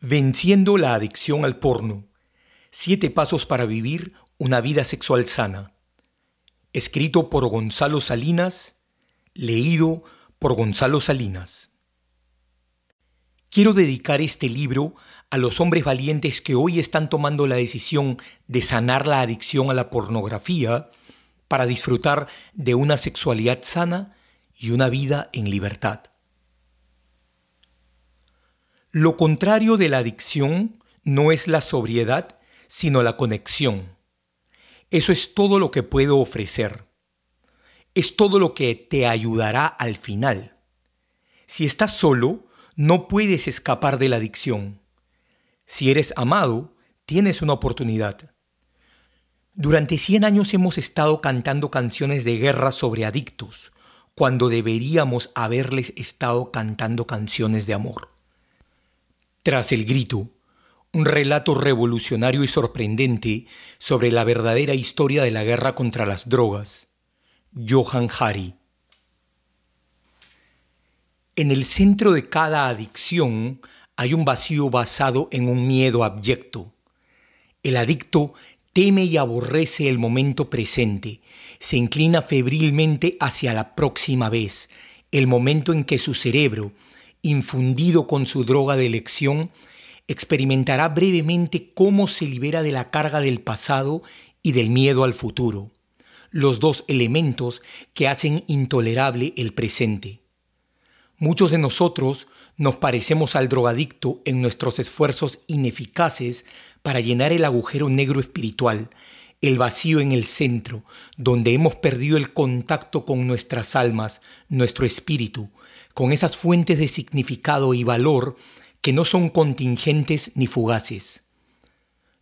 Venciendo la adicción al porno. Siete pasos para vivir una vida sexual sana. Escrito por Gonzalo Salinas, leído por Gonzalo Salinas. Quiero dedicar este libro a los hombres valientes que hoy están tomando la decisión de sanar la adicción a la pornografía para disfrutar de una sexualidad sana y una vida en libertad. Lo contrario de la adicción no es la sobriedad, sino la conexión. Eso es todo lo que puedo ofrecer. Es todo lo que te ayudará al final. Si estás solo, no puedes escapar de la adicción. Si eres amado, tienes una oportunidad. Durante 100 años hemos estado cantando canciones de guerra sobre adictos, cuando deberíamos haberles estado cantando canciones de amor. Tras el grito, un relato revolucionario y sorprendente sobre la verdadera historia de la guerra contra las drogas. Johan Hari. En el centro de cada adicción hay un vacío basado en un miedo abyecto. El adicto teme y aborrece el momento presente, se inclina febrilmente hacia la próxima vez, el momento en que su cerebro, infundido con su droga de elección, experimentará brevemente cómo se libera de la carga del pasado y del miedo al futuro, los dos elementos que hacen intolerable el presente. Muchos de nosotros nos parecemos al drogadicto en nuestros esfuerzos ineficaces para llenar el agujero negro espiritual, el vacío en el centro, donde hemos perdido el contacto con nuestras almas, nuestro espíritu, con esas fuentes de significado y valor que no son contingentes ni fugaces.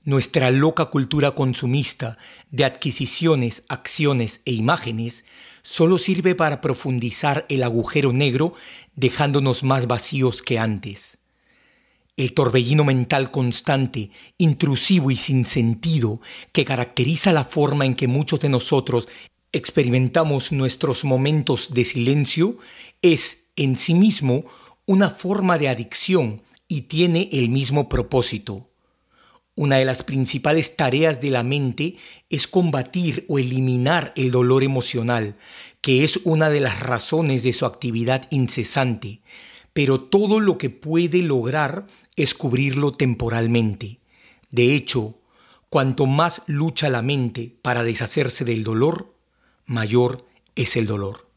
Nuestra loca cultura consumista de adquisiciones, acciones e imágenes solo sirve para profundizar el agujero negro dejándonos más vacíos que antes. El torbellino mental constante, intrusivo y sin sentido que caracteriza la forma en que muchos de nosotros experimentamos nuestros momentos de silencio es en sí mismo una forma de adicción y tiene el mismo propósito. Una de las principales tareas de la mente es combatir o eliminar el dolor emocional, que es una de las razones de su actividad incesante, pero todo lo que puede lograr es cubrirlo temporalmente. De hecho, cuanto más lucha la mente para deshacerse del dolor, mayor es el dolor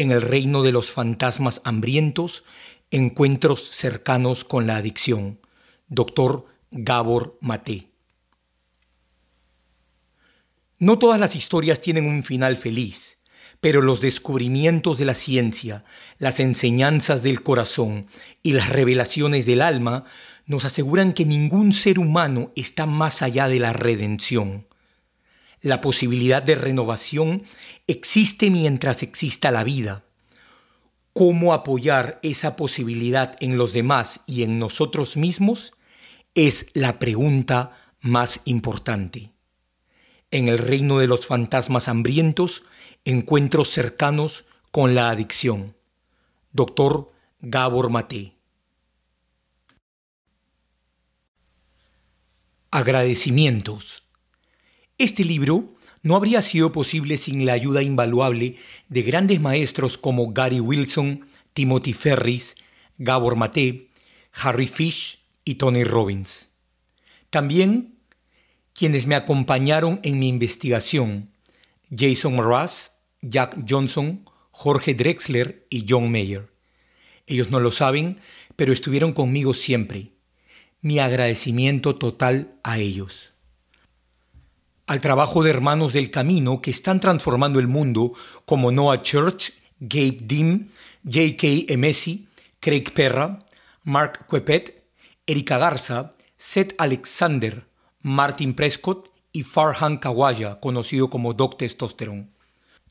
en el reino de los fantasmas hambrientos, encuentros cercanos con la adicción. Doctor Gabor Mate. No todas las historias tienen un final feliz, pero los descubrimientos de la ciencia, las enseñanzas del corazón y las revelaciones del alma nos aseguran que ningún ser humano está más allá de la redención. La posibilidad de renovación existe mientras exista la vida. Cómo apoyar esa posibilidad en los demás y en nosotros mismos es la pregunta más importante. En el reino de los fantasmas hambrientos, encuentros cercanos con la adicción. Doctor Gabor Mate. Agradecimientos. Este libro no habría sido posible sin la ayuda invaluable de grandes maestros como Gary Wilson, Timothy Ferris, Gabor Mate, Harry Fish y Tony Robbins. También quienes me acompañaron en mi investigación, Jason Mraz, Jack Johnson, Jorge Drexler y John Mayer. Ellos no lo saben, pero estuvieron conmigo siempre. Mi agradecimiento total a ellos al trabajo de hermanos del camino que están transformando el mundo como Noah Church, Gabe Dean, J.K. Emesi, Craig Perra, Mark Quepet, Erika Garza, Seth Alexander, Martin Prescott y Farhan Kawaya, conocido como Doc Testosterone.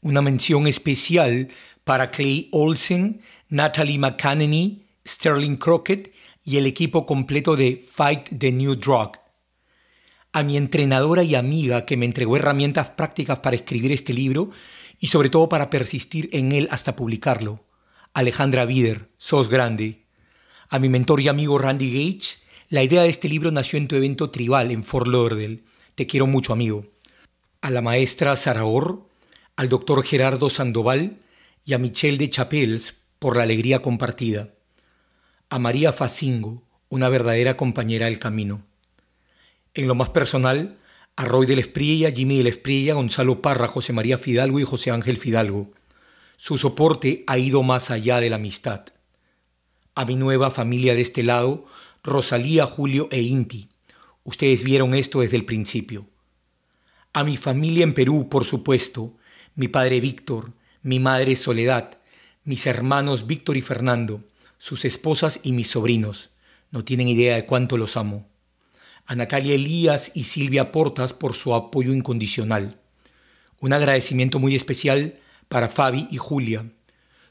Una mención especial para Clay Olsen, Natalie McCannany, Sterling Crockett y el equipo completo de Fight the New Drug, a mi entrenadora y amiga que me entregó herramientas prácticas para escribir este libro y sobre todo para persistir en él hasta publicarlo, Alejandra Bider, sos grande. A mi mentor y amigo Randy Gage, la idea de este libro nació en tu evento tribal en Fort Lauderdale. Te quiero mucho, amigo. A la maestra Sarahor, al doctor Gerardo Sandoval y a Michelle de Chapels por la alegría compartida. A María Facingo, una verdadera compañera del camino. En lo más personal, a Roy del Espriella, Jimmy del Espriella, Gonzalo Parra, José María Fidalgo y José Ángel Fidalgo. Su soporte ha ido más allá de la amistad. A mi nueva familia de este lado, Rosalía, Julio e Inti. Ustedes vieron esto desde el principio. A mi familia en Perú, por supuesto, mi padre Víctor, mi madre Soledad, mis hermanos Víctor y Fernando, sus esposas y mis sobrinos. No tienen idea de cuánto los amo. A Natalia Elías y Silvia Portas por su apoyo incondicional. Un agradecimiento muy especial para Fabi y Julia.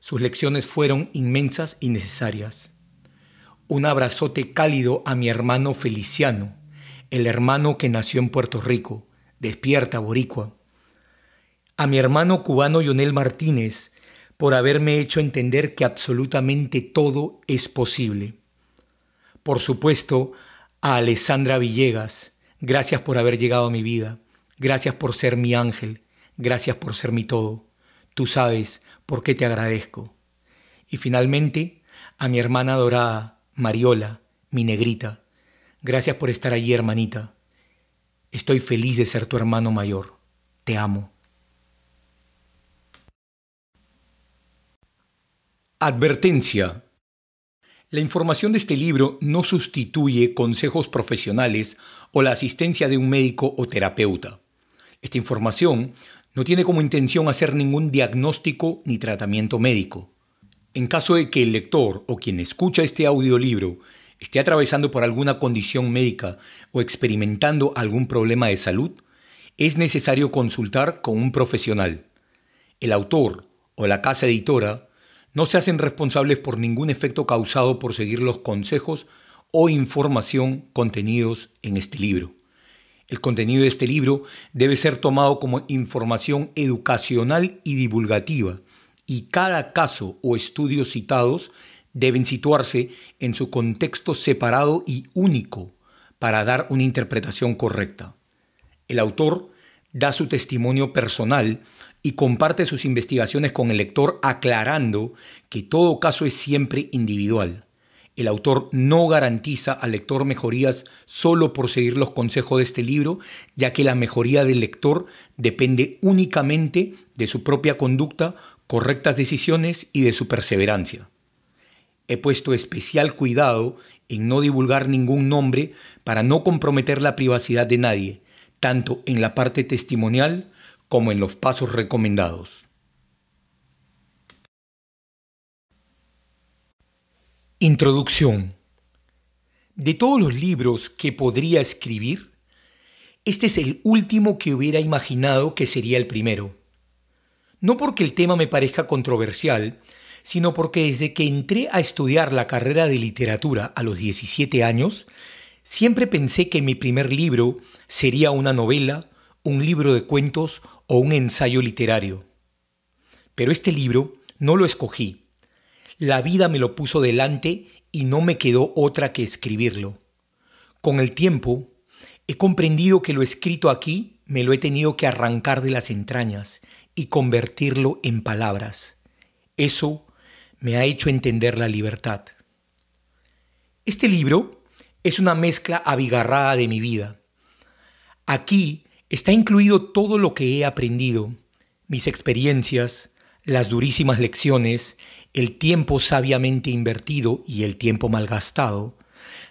Sus lecciones fueron inmensas y necesarias. Un abrazote cálido a mi hermano Feliciano, el hermano que nació en Puerto Rico. Despierta, Boricua a mi hermano cubano Yonel Martínez por haberme hecho entender que absolutamente todo es posible. Por supuesto, a Alessandra Villegas, gracias por haber llegado a mi vida, gracias por ser mi ángel, gracias por ser mi todo. Tú sabes por qué te agradezco. Y finalmente, a mi hermana dorada, Mariola, mi negrita, gracias por estar allí, hermanita. Estoy feliz de ser tu hermano mayor. Te amo. Advertencia. La información de este libro no sustituye consejos profesionales o la asistencia de un médico o terapeuta. Esta información no tiene como intención hacer ningún diagnóstico ni tratamiento médico. En caso de que el lector o quien escucha este audiolibro esté atravesando por alguna condición médica o experimentando algún problema de salud, es necesario consultar con un profesional. El autor o la casa editora no se hacen responsables por ningún efecto causado por seguir los consejos o información contenidos en este libro. El contenido de este libro debe ser tomado como información educacional y divulgativa, y cada caso o estudio citados deben situarse en su contexto separado y único para dar una interpretación correcta. El autor da su testimonio personal y comparte sus investigaciones con el lector aclarando que todo caso es siempre individual. El autor no garantiza al lector mejorías solo por seguir los consejos de este libro, ya que la mejoría del lector depende únicamente de su propia conducta, correctas decisiones y de su perseverancia. He puesto especial cuidado en no divulgar ningún nombre para no comprometer la privacidad de nadie, tanto en la parte testimonial como en los pasos recomendados. Introducción. De todos los libros que podría escribir, este es el último que hubiera imaginado que sería el primero. No porque el tema me parezca controversial, sino porque desde que entré a estudiar la carrera de literatura a los 17 años, siempre pensé que mi primer libro sería una novela, un libro de cuentos o un ensayo literario. Pero este libro no lo escogí. La vida me lo puso delante y no me quedó otra que escribirlo. Con el tiempo, he comprendido que lo escrito aquí me lo he tenido que arrancar de las entrañas y convertirlo en palabras. Eso me ha hecho entender la libertad. Este libro es una mezcla abigarrada de mi vida. Aquí Está incluido todo lo que he aprendido, mis experiencias, las durísimas lecciones, el tiempo sabiamente invertido y el tiempo malgastado,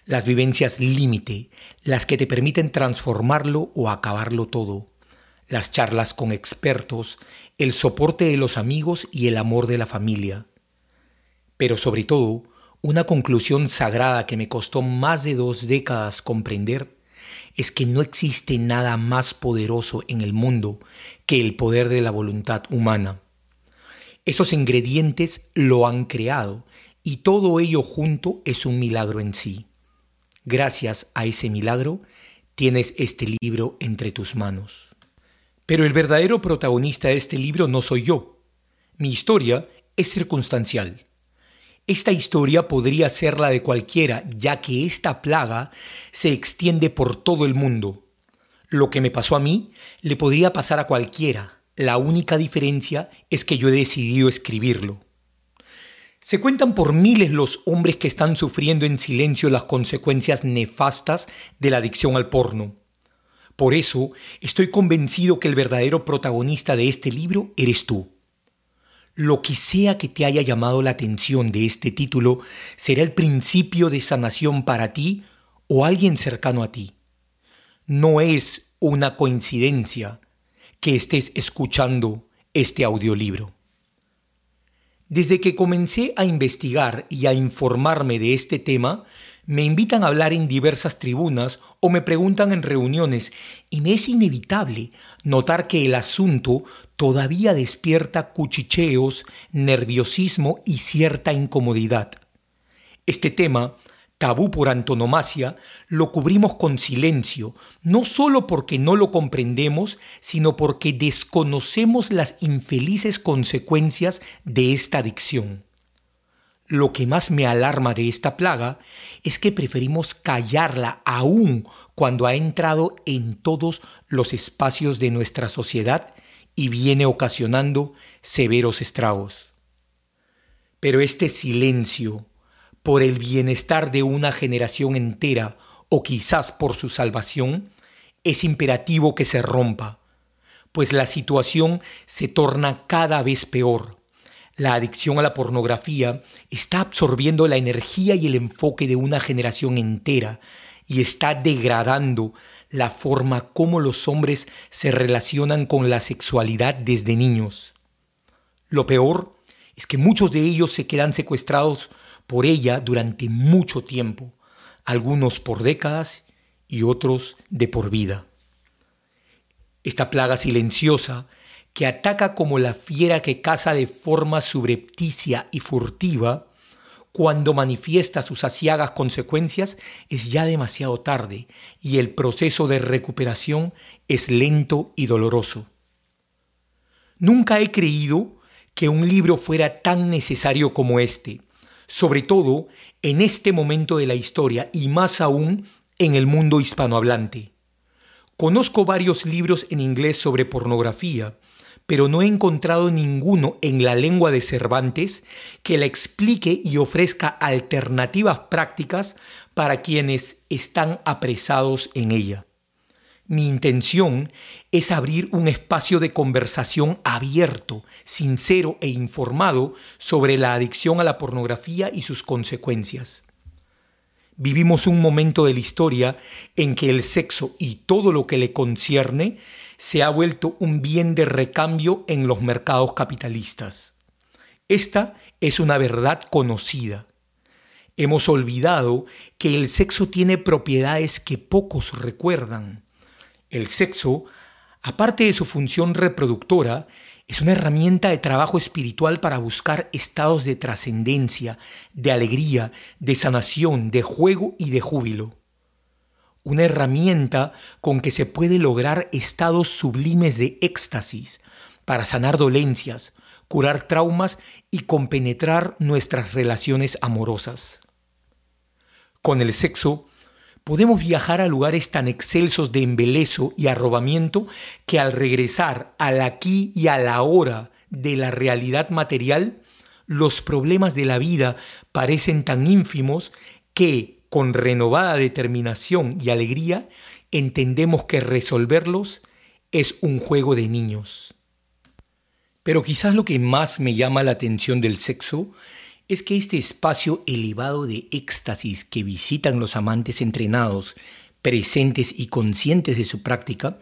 las vivencias límite, las que te permiten transformarlo o acabarlo todo, las charlas con expertos, el soporte de los amigos y el amor de la familia. Pero sobre todo, una conclusión sagrada que me costó más de dos décadas comprender es que no existe nada más poderoso en el mundo que el poder de la voluntad humana. Esos ingredientes lo han creado y todo ello junto es un milagro en sí. Gracias a ese milagro tienes este libro entre tus manos. Pero el verdadero protagonista de este libro no soy yo. Mi historia es circunstancial. Esta historia podría ser la de cualquiera, ya que esta plaga se extiende por todo el mundo. Lo que me pasó a mí le podría pasar a cualquiera. La única diferencia es que yo he decidido escribirlo. Se cuentan por miles los hombres que están sufriendo en silencio las consecuencias nefastas de la adicción al porno. Por eso estoy convencido que el verdadero protagonista de este libro eres tú. Lo que sea que te haya llamado la atención de este título será el principio de sanación para ti o alguien cercano a ti. No es una coincidencia que estés escuchando este audiolibro. Desde que comencé a investigar y a informarme de este tema, me invitan a hablar en diversas tribunas o me preguntan en reuniones y me es inevitable notar que el asunto todavía despierta cuchicheos, nerviosismo y cierta incomodidad. Este tema, tabú por antonomasia, lo cubrimos con silencio, no solo porque no lo comprendemos, sino porque desconocemos las infelices consecuencias de esta adicción. Lo que más me alarma de esta plaga es que preferimos callarla aún cuando ha entrado en todos los espacios de nuestra sociedad y viene ocasionando severos estragos. Pero este silencio, por el bienestar de una generación entera o quizás por su salvación, es imperativo que se rompa, pues la situación se torna cada vez peor la adicción a la pornografía está absorbiendo la energía y el enfoque de una generación entera y está degradando la forma como los hombres se relacionan con la sexualidad desde niños. Lo peor es que muchos de ellos se quedan secuestrados por ella durante mucho tiempo, algunos por décadas y otros de por vida. Esta plaga silenciosa que ataca como la fiera que caza de forma subrepticia y furtiva, cuando manifiesta sus asiagas consecuencias es ya demasiado tarde y el proceso de recuperación es lento y doloroso. Nunca he creído que un libro fuera tan necesario como este, sobre todo en este momento de la historia y más aún en el mundo hispanohablante. Conozco varios libros en inglés sobre pornografía, pero no he encontrado ninguno en la lengua de Cervantes que la explique y ofrezca alternativas prácticas para quienes están apresados en ella. Mi intención es abrir un espacio de conversación abierto, sincero e informado sobre la adicción a la pornografía y sus consecuencias. Vivimos un momento de la historia en que el sexo y todo lo que le concierne se ha vuelto un bien de recambio en los mercados capitalistas. Esta es una verdad conocida. Hemos olvidado que el sexo tiene propiedades que pocos recuerdan. El sexo, aparte de su función reproductora, es una herramienta de trabajo espiritual para buscar estados de trascendencia, de alegría, de sanación, de juego y de júbilo una herramienta con que se puede lograr estados sublimes de éxtasis para sanar dolencias, curar traumas y compenetrar nuestras relaciones amorosas. Con el sexo, podemos viajar a lugares tan excelsos de embelezo y arrobamiento que al regresar al aquí y a la hora de la realidad material, los problemas de la vida parecen tan ínfimos que, con renovada determinación y alegría, entendemos que resolverlos es un juego de niños. Pero quizás lo que más me llama la atención del sexo es que este espacio elevado de éxtasis que visitan los amantes entrenados, presentes y conscientes de su práctica,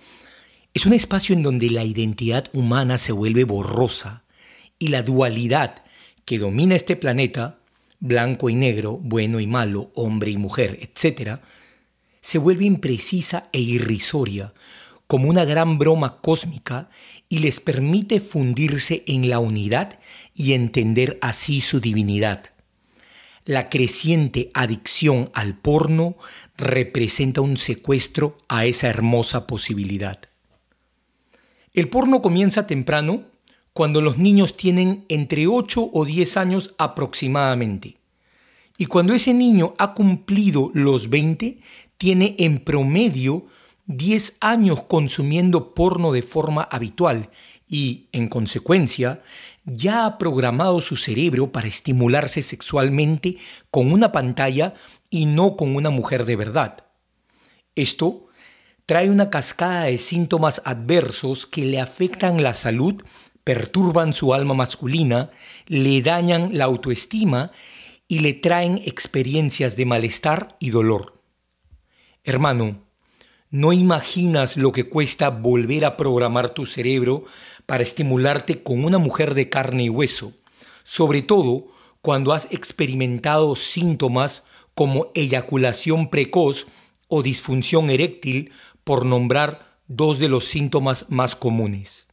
es un espacio en donde la identidad humana se vuelve borrosa y la dualidad que domina este planeta blanco y negro, bueno y malo, hombre y mujer, etc., se vuelve imprecisa e irrisoria, como una gran broma cósmica, y les permite fundirse en la unidad y entender así su divinidad. La creciente adicción al porno representa un secuestro a esa hermosa posibilidad. El porno comienza temprano cuando los niños tienen entre 8 o 10 años aproximadamente. Y cuando ese niño ha cumplido los 20, tiene en promedio 10 años consumiendo porno de forma habitual y, en consecuencia, ya ha programado su cerebro para estimularse sexualmente con una pantalla y no con una mujer de verdad. Esto trae una cascada de síntomas adversos que le afectan la salud, perturban su alma masculina, le dañan la autoestima y le traen experiencias de malestar y dolor. Hermano, no imaginas lo que cuesta volver a programar tu cerebro para estimularte con una mujer de carne y hueso, sobre todo cuando has experimentado síntomas como eyaculación precoz o disfunción eréctil, por nombrar dos de los síntomas más comunes.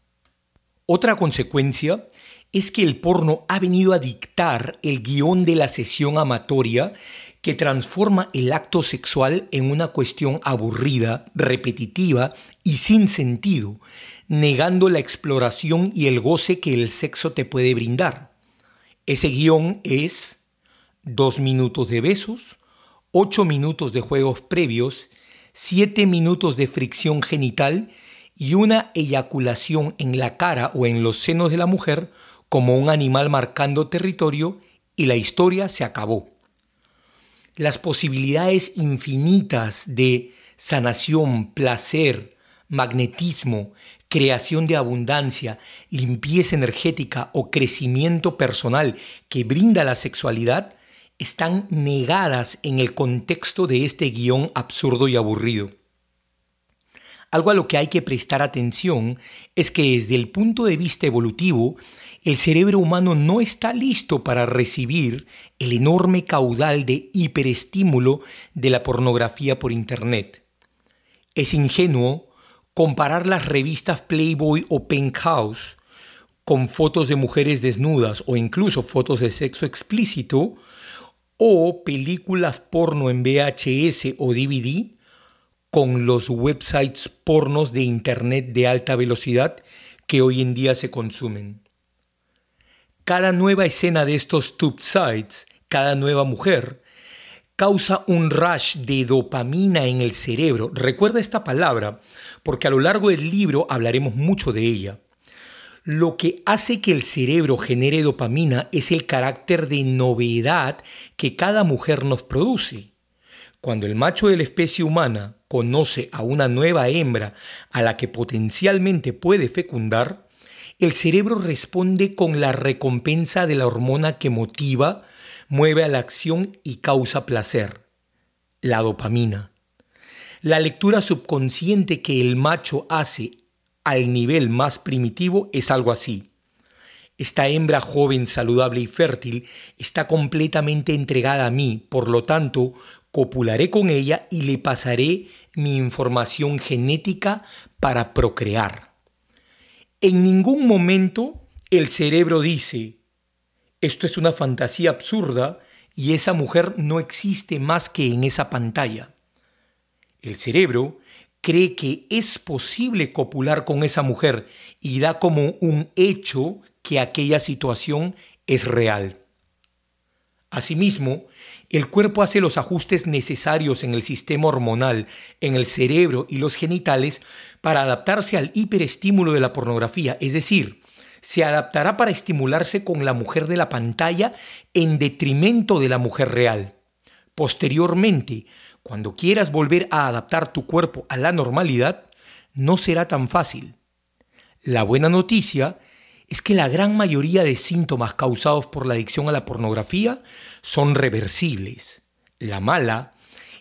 Otra consecuencia es que el porno ha venido a dictar el guion de la sesión amatoria que transforma el acto sexual en una cuestión aburrida, repetitiva y sin sentido, negando la exploración y el goce que el sexo te puede brindar. Ese guion es dos minutos de besos, ocho minutos de juegos previos, siete minutos de fricción genital y una eyaculación en la cara o en los senos de la mujer como un animal marcando territorio y la historia se acabó las posibilidades infinitas de sanación, placer, magnetismo, creación de abundancia, limpieza energética o crecimiento personal que brinda la sexualidad están negadas en el contexto de este guion absurdo y aburrido. Algo a lo que hay que prestar atención es que desde el punto de vista evolutivo, el cerebro humano no está listo para recibir el enorme caudal de hiperestímulo de la pornografía por Internet. Es ingenuo comparar las revistas Playboy o Penthouse con fotos de mujeres desnudas o incluso fotos de sexo explícito o películas porno en VHS o DVD con los websites pornos de Internet de alta velocidad que hoy en día se consumen. Cada nueva escena de estos tube sites, cada nueva mujer, causa un rush de dopamina en el cerebro. Recuerda esta palabra porque a lo largo del libro hablaremos mucho de ella. Lo que hace que el cerebro genere dopamina es el carácter de novedad que cada mujer nos produce. Cuando el macho de la especie humana conoce a una nueva hembra a la que potencialmente puede fecundar, el cerebro responde con la recompensa de la hormona que motiva, mueve a la acción y causa placer, la dopamina. La lectura subconsciente que el macho hace al nivel más primitivo es algo así. Esta hembra joven, saludable y fértil está completamente entregada a mí, por lo tanto, copularé con ella y le pasaré mi información genética para procrear. En ningún momento el cerebro dice, esto es una fantasía absurda y esa mujer no existe más que en esa pantalla. El cerebro cree que es posible copular con esa mujer y da como un hecho que aquella situación es real. Asimismo, el cuerpo hace los ajustes necesarios en el sistema hormonal, en el cerebro y los genitales para adaptarse al hiperestímulo de la pornografía, es decir, se adaptará para estimularse con la mujer de la pantalla en detrimento de la mujer real. Posteriormente, cuando quieras volver a adaptar tu cuerpo a la normalidad, no será tan fácil. La buena noticia es que la gran mayoría de síntomas causados por la adicción a la pornografía son reversibles. La mala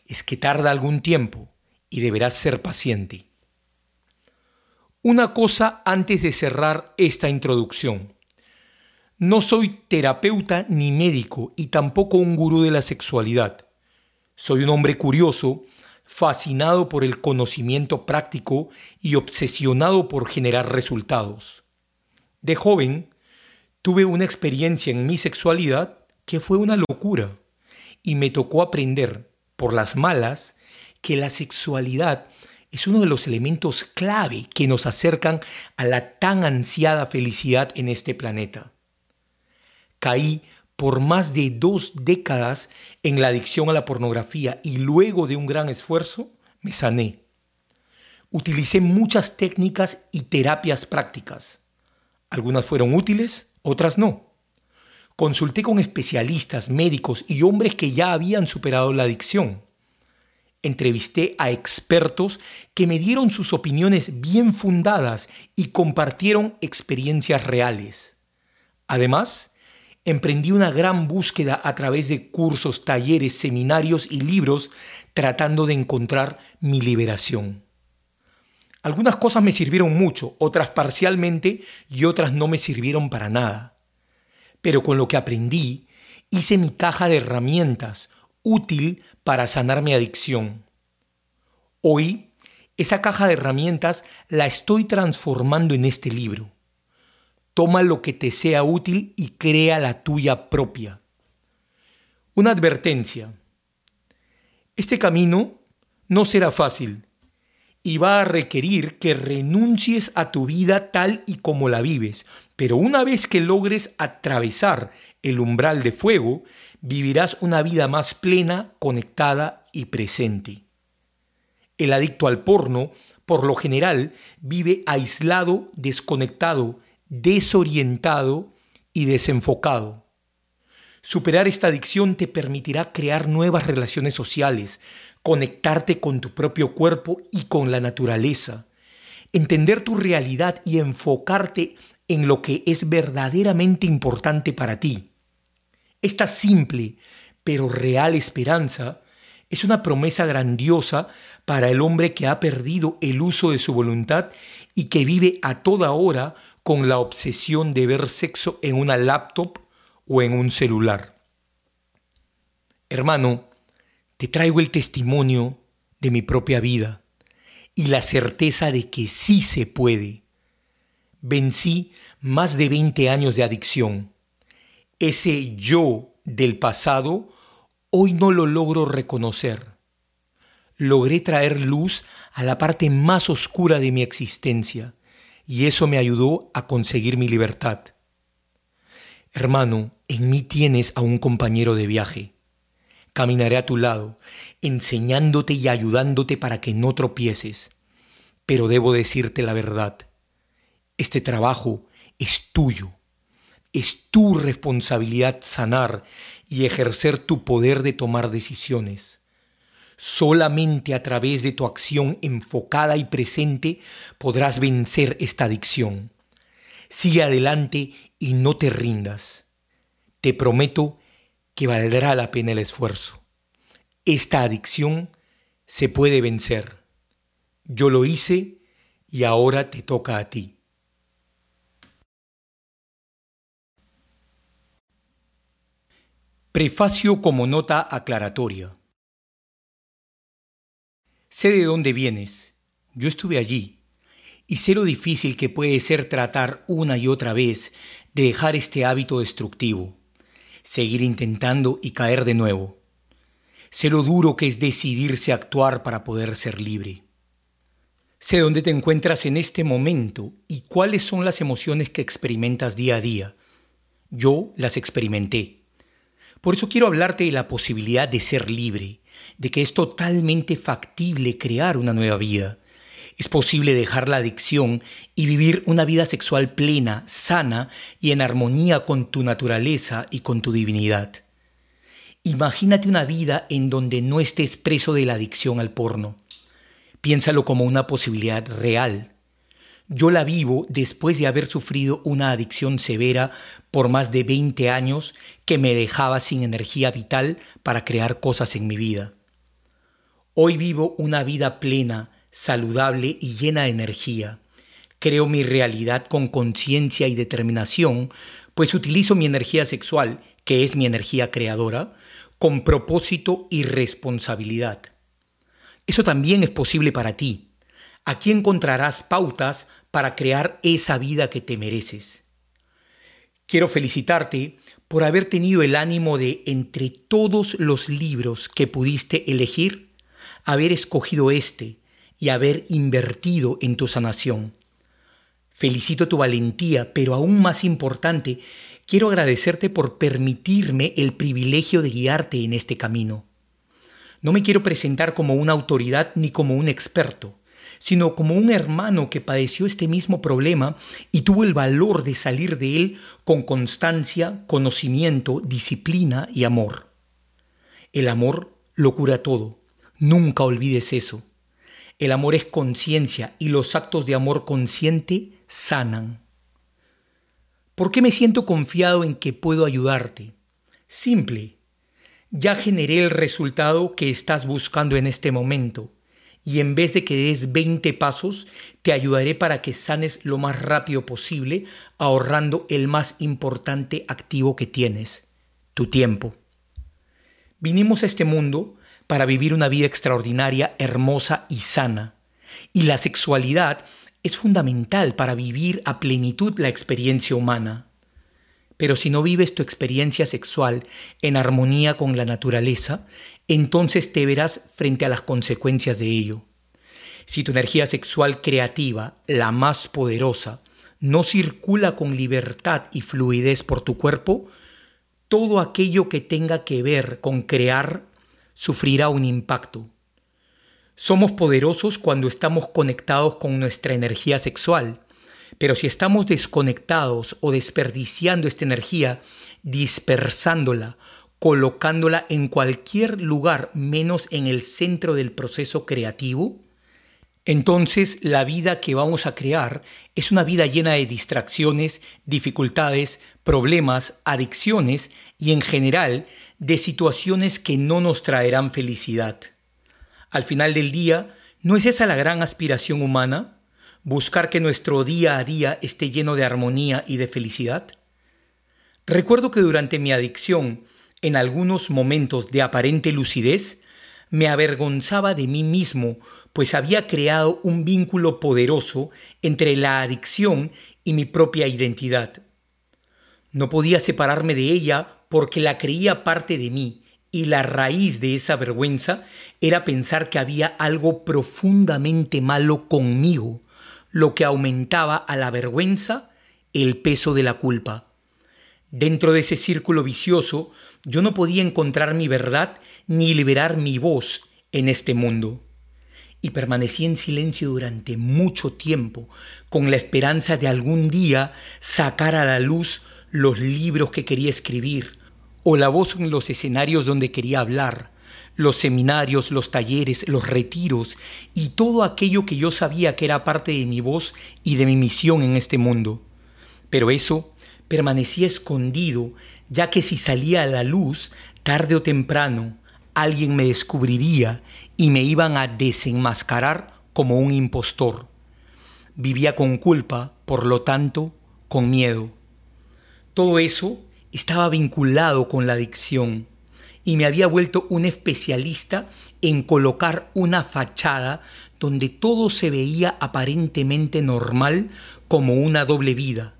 es que tarda algún tiempo y deberás ser paciente. Una cosa antes de cerrar esta introducción. No soy terapeuta ni médico y tampoco un gurú de la sexualidad. Soy un hombre curioso, fascinado por el conocimiento práctico y obsesionado por generar resultados. De joven tuve una experiencia en mi sexualidad que fue una locura y me tocó aprender por las malas que la sexualidad es uno de los elementos clave que nos acercan a la tan ansiada felicidad en este planeta. Caí por más de dos décadas en la adicción a la pornografía y luego de un gran esfuerzo me sané. Utilicé muchas técnicas y terapias prácticas. Algunas fueron útiles, otras no. Consulté con especialistas, médicos y hombres que ya habían superado la adicción. Entrevisté a expertos que me dieron sus opiniones bien fundadas y compartieron experiencias reales. Además, emprendí una gran búsqueda a través de cursos, talleres, seminarios y libros tratando de encontrar mi liberación. Algunas cosas me sirvieron mucho, otras parcialmente y otras no me sirvieron para nada. Pero con lo que aprendí, hice mi caja de herramientas útil para sanar mi adicción. Hoy, esa caja de herramientas la estoy transformando en este libro. Toma lo que te sea útil y crea la tuya propia. Una advertencia. Este camino no será fácil y va a requerir que renuncies a tu vida tal y como la vives, pero una vez que logres atravesar el umbral de fuego, vivirás una vida más plena, conectada y presente. El adicto al porno, por lo general, vive aislado, desconectado, desorientado y desenfocado. Superar esta adicción te permitirá crear nuevas relaciones sociales, conectarte con tu propio cuerpo y con la naturaleza, entender tu realidad y enfocarte en lo que es verdaderamente importante para ti. Esta simple pero real esperanza es una promesa grandiosa para el hombre que ha perdido el uso de su voluntad y que vive a toda hora con la obsesión de ver sexo en una laptop o en un celular. Hermano, te traigo el testimonio de mi propia vida y la certeza de que sí se puede. Vencí más de 20 años de adicción. Ese yo del pasado hoy no lo logro reconocer. Logré traer luz a la parte más oscura de mi existencia y eso me ayudó a conseguir mi libertad. Hermano, en mí tienes a un compañero de viaje Caminaré a tu lado, enseñándote y ayudándote para que no tropieces. Pero debo decirte la verdad. Este trabajo es tuyo. Es tu responsabilidad sanar y ejercer tu poder de tomar decisiones. Solamente a través de tu acción enfocada y presente podrás vencer esta adicción. Sigue adelante y no te rindas. Te prometo que valdrá la pena el esfuerzo. Esta adicción se puede vencer. Yo lo hice y ahora te toca a ti. Prefacio como nota aclaratoria. Sé de dónde vienes. Yo estuve allí. Y sé lo difícil que puede ser tratar una y otra vez de dejar este hábito destructivo seguir intentando y caer de nuevo. Sé lo duro que es decidirse a actuar para poder ser libre. Sé dónde te encuentras en este momento y cuáles son las emociones que experimentas día a día. Yo las experimenté. Por eso quiero hablarte de la posibilidad de ser libre, de que es totalmente factible crear una nueva vida, es posible dejar la adicción y vivir una vida sexual plena, sana y en armonía con tu naturaleza y con tu divinidad. Imagínate una vida en donde no estés preso de la adicción al porno. Piénsalo como una posibilidad real. Yo la vivo después de haber sufrido una adicción severa por más de 20 años que me dejaba sin energía vital para crear cosas en mi vida. Hoy vivo una vida plena, saludable y llena de energía. Creo mi realidad con conciencia y determinación, pues utilizo mi energía sexual, que es mi energía creadora, con propósito y responsabilidad. Eso también es posible para ti. Aquí encontrarás pautas para crear esa vida que te mereces. Quiero felicitarte por haber tenido el ánimo de, entre todos los libros que pudiste elegir, haber escogido este, y haber invertido en tu sanación. Felicito tu valentía, pero aún más importante, quiero agradecerte por permitirme el privilegio de guiarte en este camino. No me quiero presentar como una autoridad ni como un experto, sino como un hermano que padeció este mismo problema y tuvo el valor de salir de él con constancia, conocimiento, disciplina y amor. El amor lo cura todo. Nunca olvides eso. El amor es conciencia y los actos de amor consciente sanan. ¿Por qué me siento confiado en que puedo ayudarte? Simple. Ya generé el resultado que estás buscando en este momento y en vez de que des 20 pasos, te ayudaré para que sanes lo más rápido posible, ahorrando el más importante activo que tienes, tu tiempo. Vinimos a este mundo para vivir una vida extraordinaria, hermosa y sana. Y la sexualidad es fundamental para vivir a plenitud la experiencia humana. Pero si no vives tu experiencia sexual en armonía con la naturaleza, entonces te verás frente a las consecuencias de ello. Si tu energía sexual creativa, la más poderosa, no circula con libertad y fluidez por tu cuerpo, todo aquello que tenga que ver con crear sufrirá un impacto. Somos poderosos cuando estamos conectados con nuestra energía sexual, pero si estamos desconectados o desperdiciando esta energía, dispersándola colocándola en cualquier lugar menos en el centro del proceso creativo, entonces la vida que vamos a crear es una vida llena de distracciones, dificultades, problemas, adicciones y en general de situaciones que no nos traerán felicidad. Al final del día, ¿no es esa la gran aspiración humana? ¿Buscar que nuestro día a día esté lleno de armonía y de felicidad? Recuerdo que durante mi adicción en algunos momentos de aparente lucidez, me avergonzaba de mí mismo, pues había creado un vínculo poderoso entre la adicción y mi propia identidad. No podía separarme de ella porque la creía parte de mí, y la raíz de esa vergüenza era pensar que había algo profundamente malo conmigo, lo que aumentaba a la vergüenza el peso de la culpa. Dentro de ese círculo vicioso yo no podía encontrar mi verdad ni liberar mi voz en este mundo. Y permanecí en silencio durante mucho tiempo, con la esperanza de algún día sacar a la luz los libros que quería escribir, o la voz en los escenarios donde quería hablar, los seminarios, los talleres, los retiros y todo aquello que yo sabía que era parte de mi voz y de mi misión en este mundo. Pero eso permanecía escondido ya que si salía a la luz, tarde o temprano, alguien me descubriría y me iban a desenmascarar como un impostor. Vivía con culpa, por lo tanto, con miedo. Todo eso estaba vinculado con la adicción y me había vuelto un especialista en colocar una fachada donde todo se veía aparentemente normal como una doble vida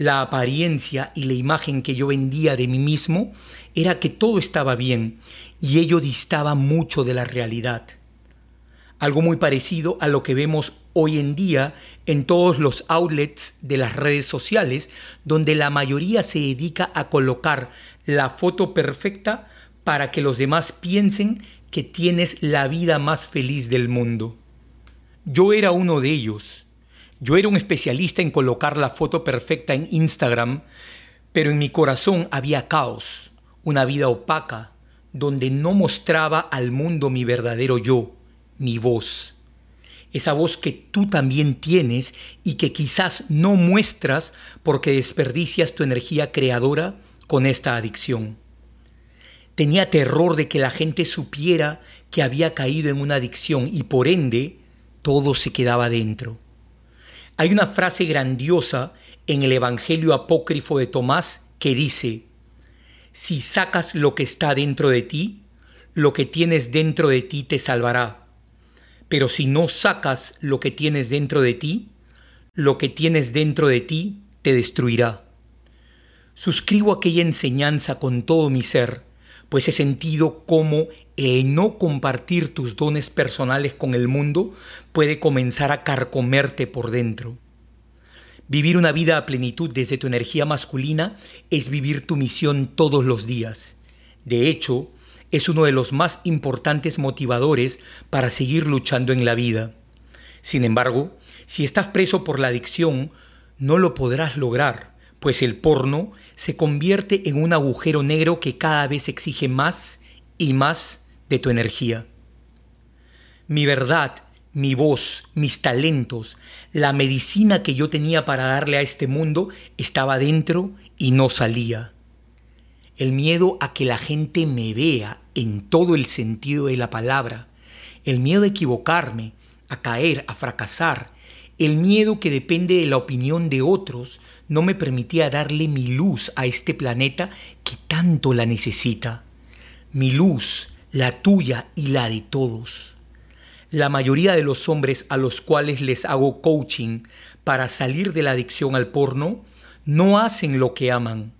la apariencia y la imagen que yo vendía de mí mismo era que todo estaba bien y ello distaba mucho de la realidad. Algo muy parecido a lo que vemos hoy en día en todos los outlets de las redes sociales, donde la mayoría se dedica a colocar la foto perfecta para que los demás piensen que tienes la vida más feliz del mundo. Yo era uno de ellos yo era un especialista en colocar la foto perfecta en Instagram, pero en mi corazón había caos, una vida opaca, donde no mostraba al mundo mi verdadero yo, mi voz. Esa voz que tú también tienes y que quizás no muestras porque desperdicias tu energía creadora con esta adicción. Tenía terror de que la gente supiera que había caído en una adicción y por ende todo se quedaba dentro. Hay una frase grandiosa en el Evangelio apócrifo de Tomás que dice, si sacas lo que está dentro de ti, lo que tienes dentro de ti te salvará. Pero si no sacas lo que tienes dentro de ti, lo que tienes dentro de ti te destruirá. Suscribo aquella enseñanza con todo mi ser, pues he sentido cómo el no compartir tus dones personales con el mundo puede comenzar a carcomerte por dentro. Vivir una vida a plenitud desde tu energía masculina es vivir tu misión todos los días. De hecho, es uno de los más importantes motivadores para seguir luchando en la vida. Sin embargo, si estás preso por la adicción, no lo podrás lograr, pues el porno se convierte en un agujero negro que cada vez exige más y más de tu energía. Mi verdad mi voz, mis talentos, la medicina que yo tenía para darle a este mundo estaba dentro y no salía. El miedo a que la gente me vea en todo el sentido de la palabra, el miedo a equivocarme, a caer, a fracasar, el miedo que depende de la opinión de otros no me permitía darle mi luz a este planeta que tanto la necesita. Mi luz, la tuya y la de todos. La mayoría de los hombres a los cuales les hago coaching para salir de la adicción al porno no hacen lo que aman,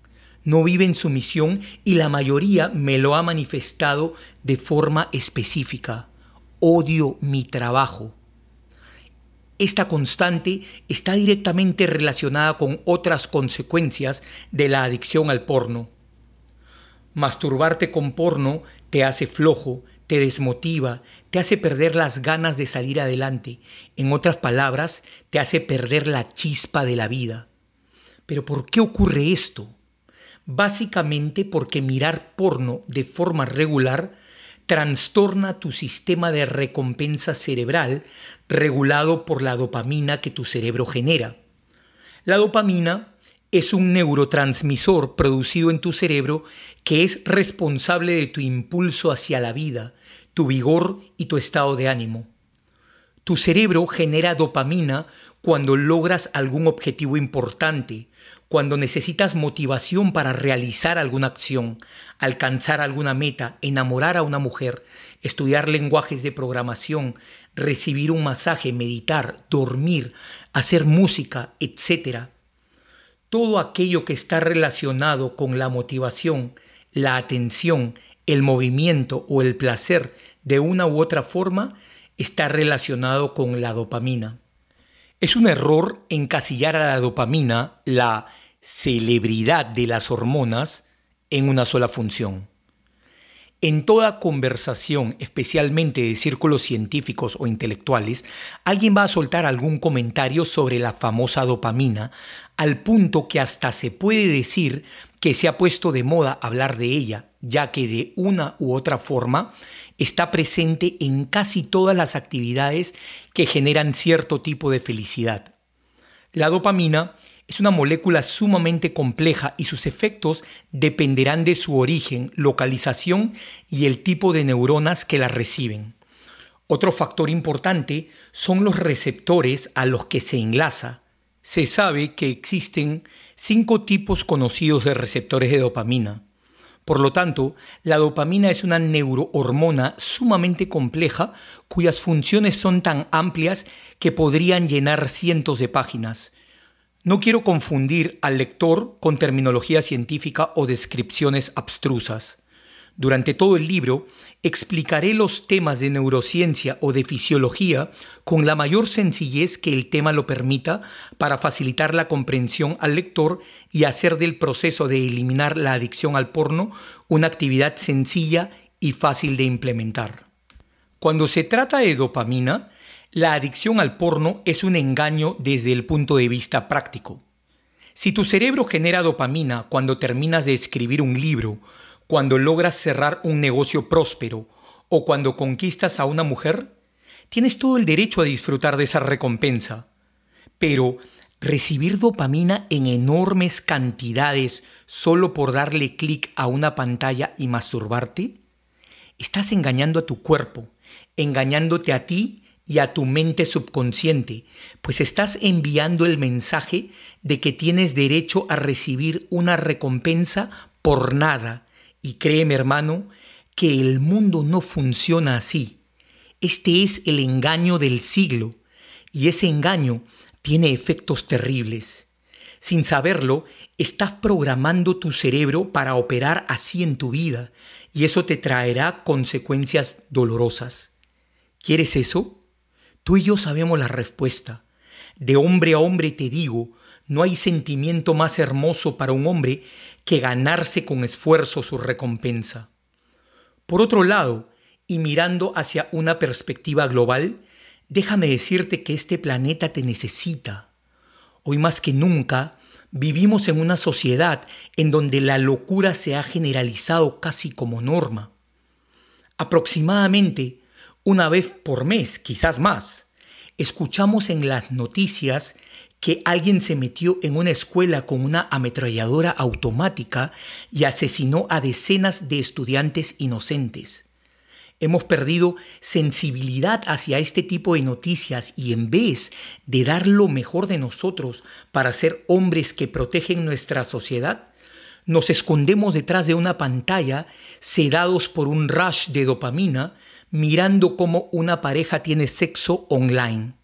no viven su misión y la mayoría me lo ha manifestado de forma específica. Odio mi trabajo. Esta constante está directamente relacionada con otras consecuencias de la adicción al porno. Masturbarte con porno te hace flojo, te desmotiva, te hace perder las ganas de salir adelante. En otras palabras, te hace perder la chispa de la vida. Pero ¿por qué ocurre esto? Básicamente porque mirar porno de forma regular trastorna tu sistema de recompensa cerebral regulado por la dopamina que tu cerebro genera. La dopamina es un neurotransmisor producido en tu cerebro que es responsable de tu impulso hacia la vida, tu vigor y tu estado de ánimo. Tu cerebro genera dopamina cuando logras algún objetivo importante, cuando necesitas motivación para realizar alguna acción, alcanzar alguna meta, enamorar a una mujer, estudiar lenguajes de programación, recibir un masaje, meditar, dormir, hacer música, etc. Todo aquello que está relacionado con la motivación, la atención, el movimiento o el placer de una u otra forma está relacionado con la dopamina. Es un error encasillar a la dopamina, la celebridad de las hormonas, en una sola función. En toda conversación, especialmente de círculos científicos o intelectuales, alguien va a soltar algún comentario sobre la famosa dopamina, al punto que hasta se puede decir que se ha puesto de moda hablar de ella, ya que de una u otra forma está presente en casi todas las actividades que generan cierto tipo de felicidad. La dopamina es una molécula sumamente compleja y sus efectos dependerán de su origen, localización y el tipo de neuronas que la reciben. Otro factor importante son los receptores a los que se enlaza. Se sabe que existen cinco tipos conocidos de receptores de dopamina. Por lo tanto, la dopamina es una neurohormona sumamente compleja cuyas funciones son tan amplias que podrían llenar cientos de páginas. No quiero confundir al lector con terminología científica o descripciones abstrusas. Durante todo el libro explicaré los temas de neurociencia o de fisiología con la mayor sencillez que el tema lo permita para facilitar la comprensión al lector y hacer del proceso de eliminar la adicción al porno una actividad sencilla y fácil de implementar. Cuando se trata de dopamina, la adicción al porno es un engaño desde el punto de vista práctico. Si tu cerebro genera dopamina cuando terminas de escribir un libro cuando logras cerrar un negocio próspero o cuando conquistas a una mujer, tienes todo el derecho a disfrutar de esa recompensa. Pero recibir dopamina en enormes cantidades solo por darle clic a una pantalla y masturbarte, estás engañando a tu cuerpo, engañándote a ti y a tu mente subconsciente, pues estás enviando el mensaje de que tienes derecho a recibir una recompensa por nada y créeme hermano, que el mundo no funciona así. Este es el engaño del siglo y ese engaño tiene efectos terribles. Sin saberlo, estás programando tu cerebro para operar así en tu vida y eso te traerá consecuencias dolorosas. ¿Quieres eso? Tú y yo sabemos la respuesta. De hombre a hombre te digo, no hay sentimiento más hermoso para un hombre que ganarse con esfuerzo su recompensa. Por otro lado, y mirando hacia una perspectiva global, déjame decirte que este planeta te necesita. Hoy más que nunca, vivimos en una sociedad en donde la locura se ha generalizado casi como norma. Aproximadamente una vez por mes, quizás más, escuchamos en las noticias que alguien se metió en una escuela con una ametralladora automática y asesinó a decenas de estudiantes inocentes. Hemos perdido sensibilidad hacia este tipo de noticias y en vez de dar lo mejor de nosotros para ser hombres que protegen nuestra sociedad, nos escondemos detrás de una pantalla sedados por un rush de dopamina mirando cómo una pareja tiene sexo online.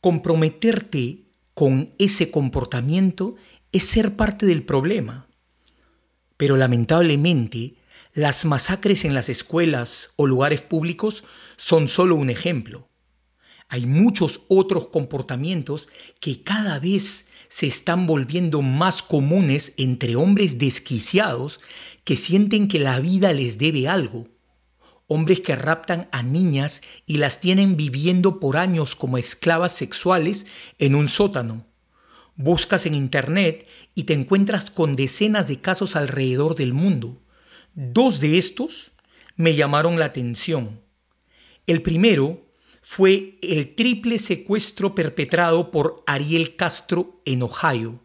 Comprometerte con ese comportamiento es ser parte del problema. Pero lamentablemente, las masacres en las escuelas o lugares públicos son solo un ejemplo. Hay muchos otros comportamientos que cada vez se están volviendo más comunes entre hombres desquiciados que sienten que la vida les debe algo. Hombres que raptan a niñas y las tienen viviendo por años como esclavas sexuales en un sótano. Buscas en Internet y te encuentras con decenas de casos alrededor del mundo. Dos de estos me llamaron la atención. El primero fue el triple secuestro perpetrado por Ariel Castro en Ohio.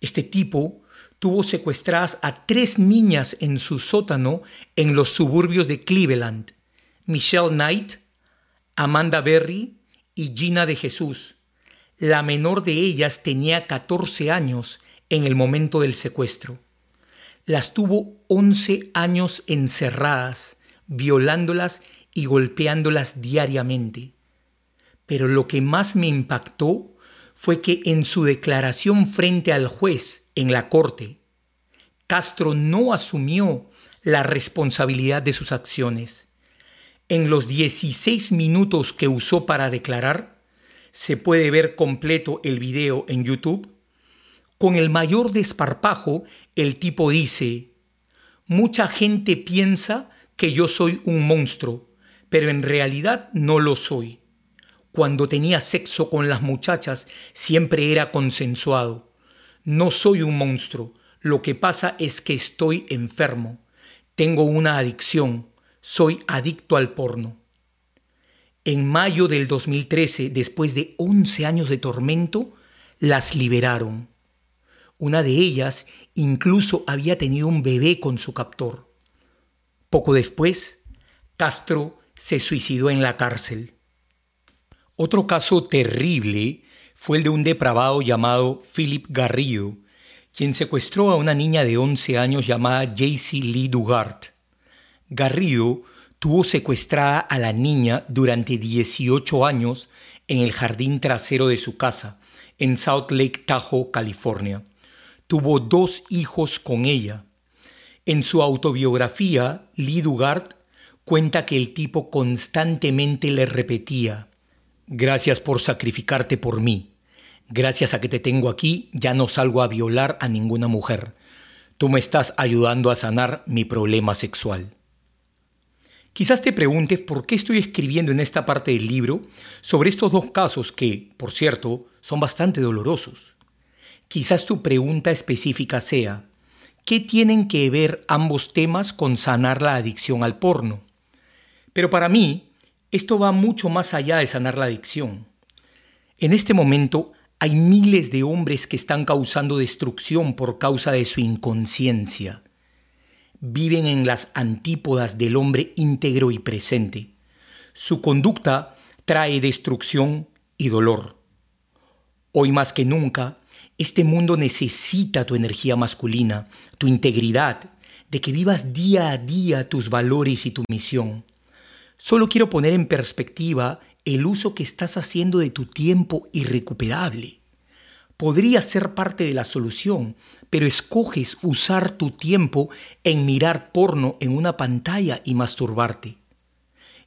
Este tipo tuvo secuestradas a tres niñas en su sótano en los suburbios de Cleveland, Michelle Knight, Amanda Berry y Gina de Jesús. La menor de ellas tenía 14 años en el momento del secuestro las tuvo 11 años encerradas, violándolas y golpeándolas diariamente. Pero lo que más me impactó fue que en su declaración frente al juez en la corte, Castro no asumió la responsabilidad de sus acciones. En los 16 minutos que usó para declarar, se puede ver completo el video en YouTube, con el mayor desparpajo el tipo dice, mucha gente piensa que yo soy un monstruo, pero en realidad no lo soy. Cuando tenía sexo con las muchachas siempre era consensuado. No soy un monstruo, lo que pasa es que estoy enfermo. Tengo una adicción, soy adicto al porno. En mayo del 2013, después de 11 años de tormento, las liberaron. Una de ellas incluso había tenido un bebé con su captor. Poco después, Castro se suicidó en la cárcel. Otro caso terrible fue el de un depravado llamado Philip Garrido, quien secuestró a una niña de 11 años llamada Jaycee Lee Dugard. Garrido tuvo secuestrada a la niña durante 18 años en el jardín trasero de su casa, en South Lake Tahoe, California tuvo dos hijos con ella. En su autobiografía, Lee Dugard cuenta que el tipo constantemente le repetía, Gracias por sacrificarte por mí. Gracias a que te tengo aquí, ya no salgo a violar a ninguna mujer. Tú me estás ayudando a sanar mi problema sexual. Quizás te preguntes por qué estoy escribiendo en esta parte del libro sobre estos dos casos que, por cierto, son bastante dolorosos. Quizás tu pregunta específica sea, ¿qué tienen que ver ambos temas con sanar la adicción al porno? Pero para mí, esto va mucho más allá de sanar la adicción. En este momento hay miles de hombres que están causando destrucción por causa de su inconsciencia. Viven en las antípodas del hombre íntegro y presente. Su conducta trae destrucción y dolor. Hoy más que nunca, este mundo necesita tu energía masculina, tu integridad, de que vivas día a día tus valores y tu misión. Solo quiero poner en perspectiva el uso que estás haciendo de tu tiempo irrecuperable. podría ser parte de la solución, pero escoges usar tu tiempo en mirar porno en una pantalla y masturbarte.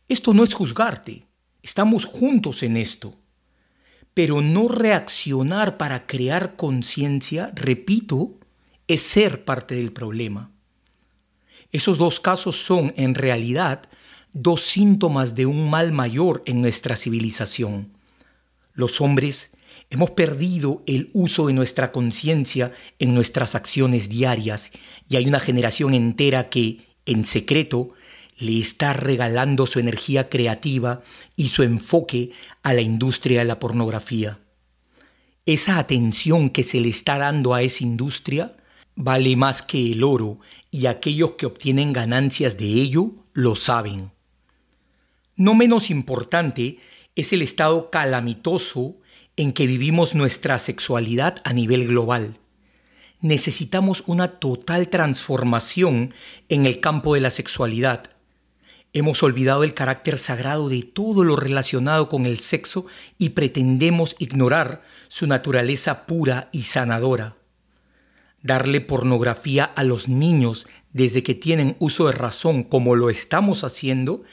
Esto no es juzgarte, estamos juntos en esto. Pero no reaccionar para crear conciencia, repito, es ser parte del problema. Esos dos casos son, en realidad, dos síntomas de un mal mayor en nuestra civilización. Los hombres hemos perdido el uso de nuestra conciencia en nuestras acciones diarias y hay una generación entera que, en secreto, le está regalando su energía creativa y su enfoque a la industria de la pornografía. Esa atención que se le está dando a esa industria vale más que el oro y aquellos que obtienen ganancias de ello lo saben. No menos importante es el estado calamitoso en que vivimos nuestra sexualidad a nivel global. Necesitamos una total transformación en el campo de la sexualidad. Hemos olvidado el carácter sagrado de todo lo relacionado con el sexo y pretendemos ignorar su naturaleza pura y sanadora. Darle pornografía a los niños desde que tienen uso de razón como lo estamos haciendo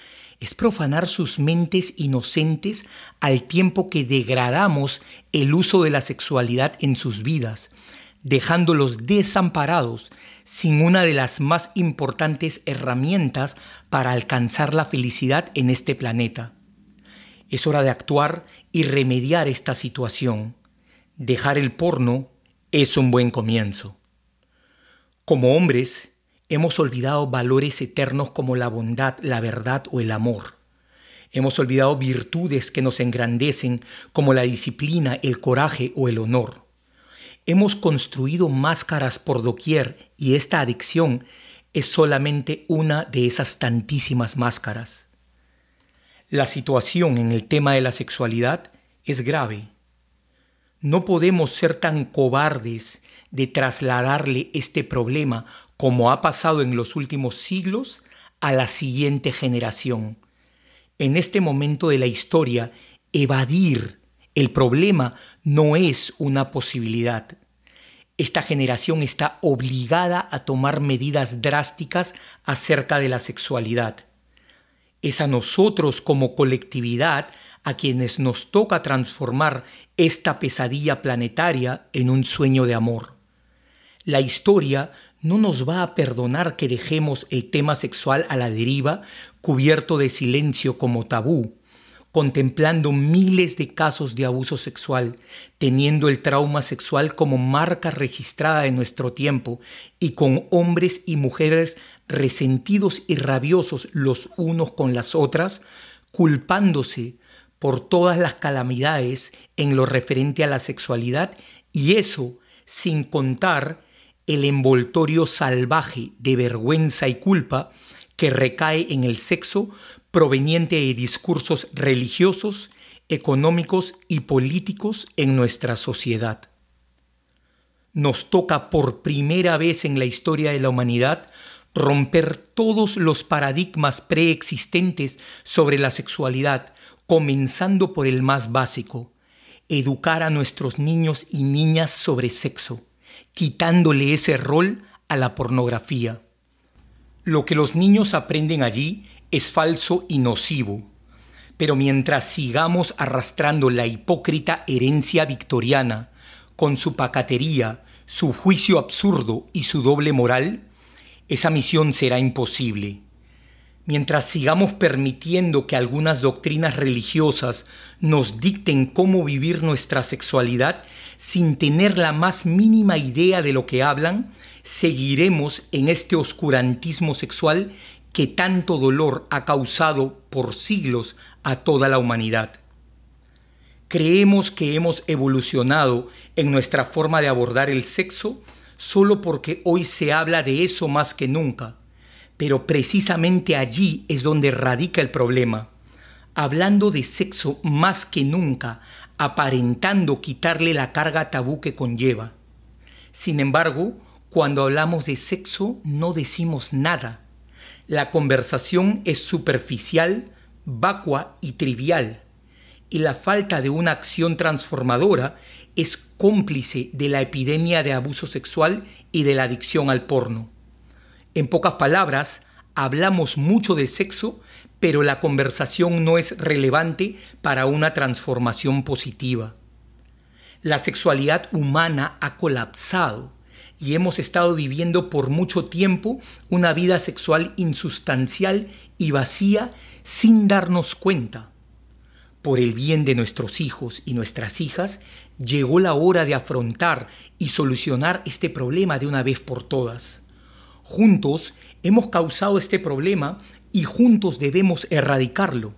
es profanar sus mentes inocentes al tiempo que degradamos el uso de la sexualidad en sus vidas, dejándolos desamparados sin una de las más importantes herramientas para alcanzar la felicidad en este planeta. Es hora de actuar y remediar esta situación. Dejar el porno es un buen comienzo. Como hombres, Hemos olvidado valores eternos como la bondad, la verdad o el amor. Hemos olvidado virtudes que nos engrandecen como la disciplina, el coraje o el honor. Hemos construido máscaras por doquier y esta adicción es solamente una de esas tantísimas máscaras. La situación en el tema de la sexualidad es grave. No podemos ser tan cobardes de trasladarle este problema como ha pasado en los últimos siglos, a la siguiente generación. En este momento de la historia, evadir el problema no es una posibilidad. Esta generación está obligada a tomar medidas drásticas acerca de la sexualidad. Es a nosotros como colectividad a quienes nos toca transformar esta pesadilla planetaria en un sueño de amor. La historia no nos va a perdonar que dejemos el tema sexual a la deriva, cubierto de silencio como tabú, contemplando miles de casos de abuso sexual, teniendo el trauma sexual como marca registrada de nuestro tiempo y con hombres y mujeres resentidos y rabiosos los unos con las otras, culpándose por todas las calamidades en lo referente a la sexualidad y eso sin contar el envoltorio salvaje de vergüenza y culpa que recae en el sexo proveniente de discursos religiosos, económicos y políticos en nuestra sociedad. Nos toca por primera vez en la historia de la humanidad romper todos los paradigmas preexistentes sobre la sexualidad, comenzando por el más básico, educar a nuestros niños y niñas sobre sexo quitándole ese rol a la pornografía. Lo que los niños aprenden allí es falso y nocivo, pero mientras sigamos arrastrando la hipócrita herencia victoriana, con su pacatería, su juicio absurdo y su doble moral, esa misión será imposible. Mientras sigamos permitiendo que algunas doctrinas religiosas nos dicten cómo vivir nuestra sexualidad sin tener la más mínima idea de lo que hablan, seguiremos en este oscurantismo sexual que tanto dolor ha causado por siglos a toda la humanidad. Creemos que hemos evolucionado en nuestra forma de abordar el sexo solo porque hoy se habla de eso más que nunca pero precisamente allí es donde radica el problema. Hablando de sexo más que nunca, aparentando quitarle la carga tabú que conlleva. Sin embargo, cuando hablamos de sexo no decimos nada. La conversación es superficial, vacua y trivial. Y la falta de una acción transformadora es cómplice de la epidemia de abuso sexual y de la adicción al porno. En pocas palabras, hablamos mucho de sexo, pero la conversación no es relevante para una transformación positiva. La sexualidad humana ha colapsado y hemos estado viviendo por mucho tiempo una vida sexual insustancial y vacía sin darnos cuenta. Por el bien de nuestros hijos y nuestras hijas, llegó la hora de afrontar y solucionar este problema de una vez por todas. Juntos hemos causado este problema y juntos debemos erradicarlo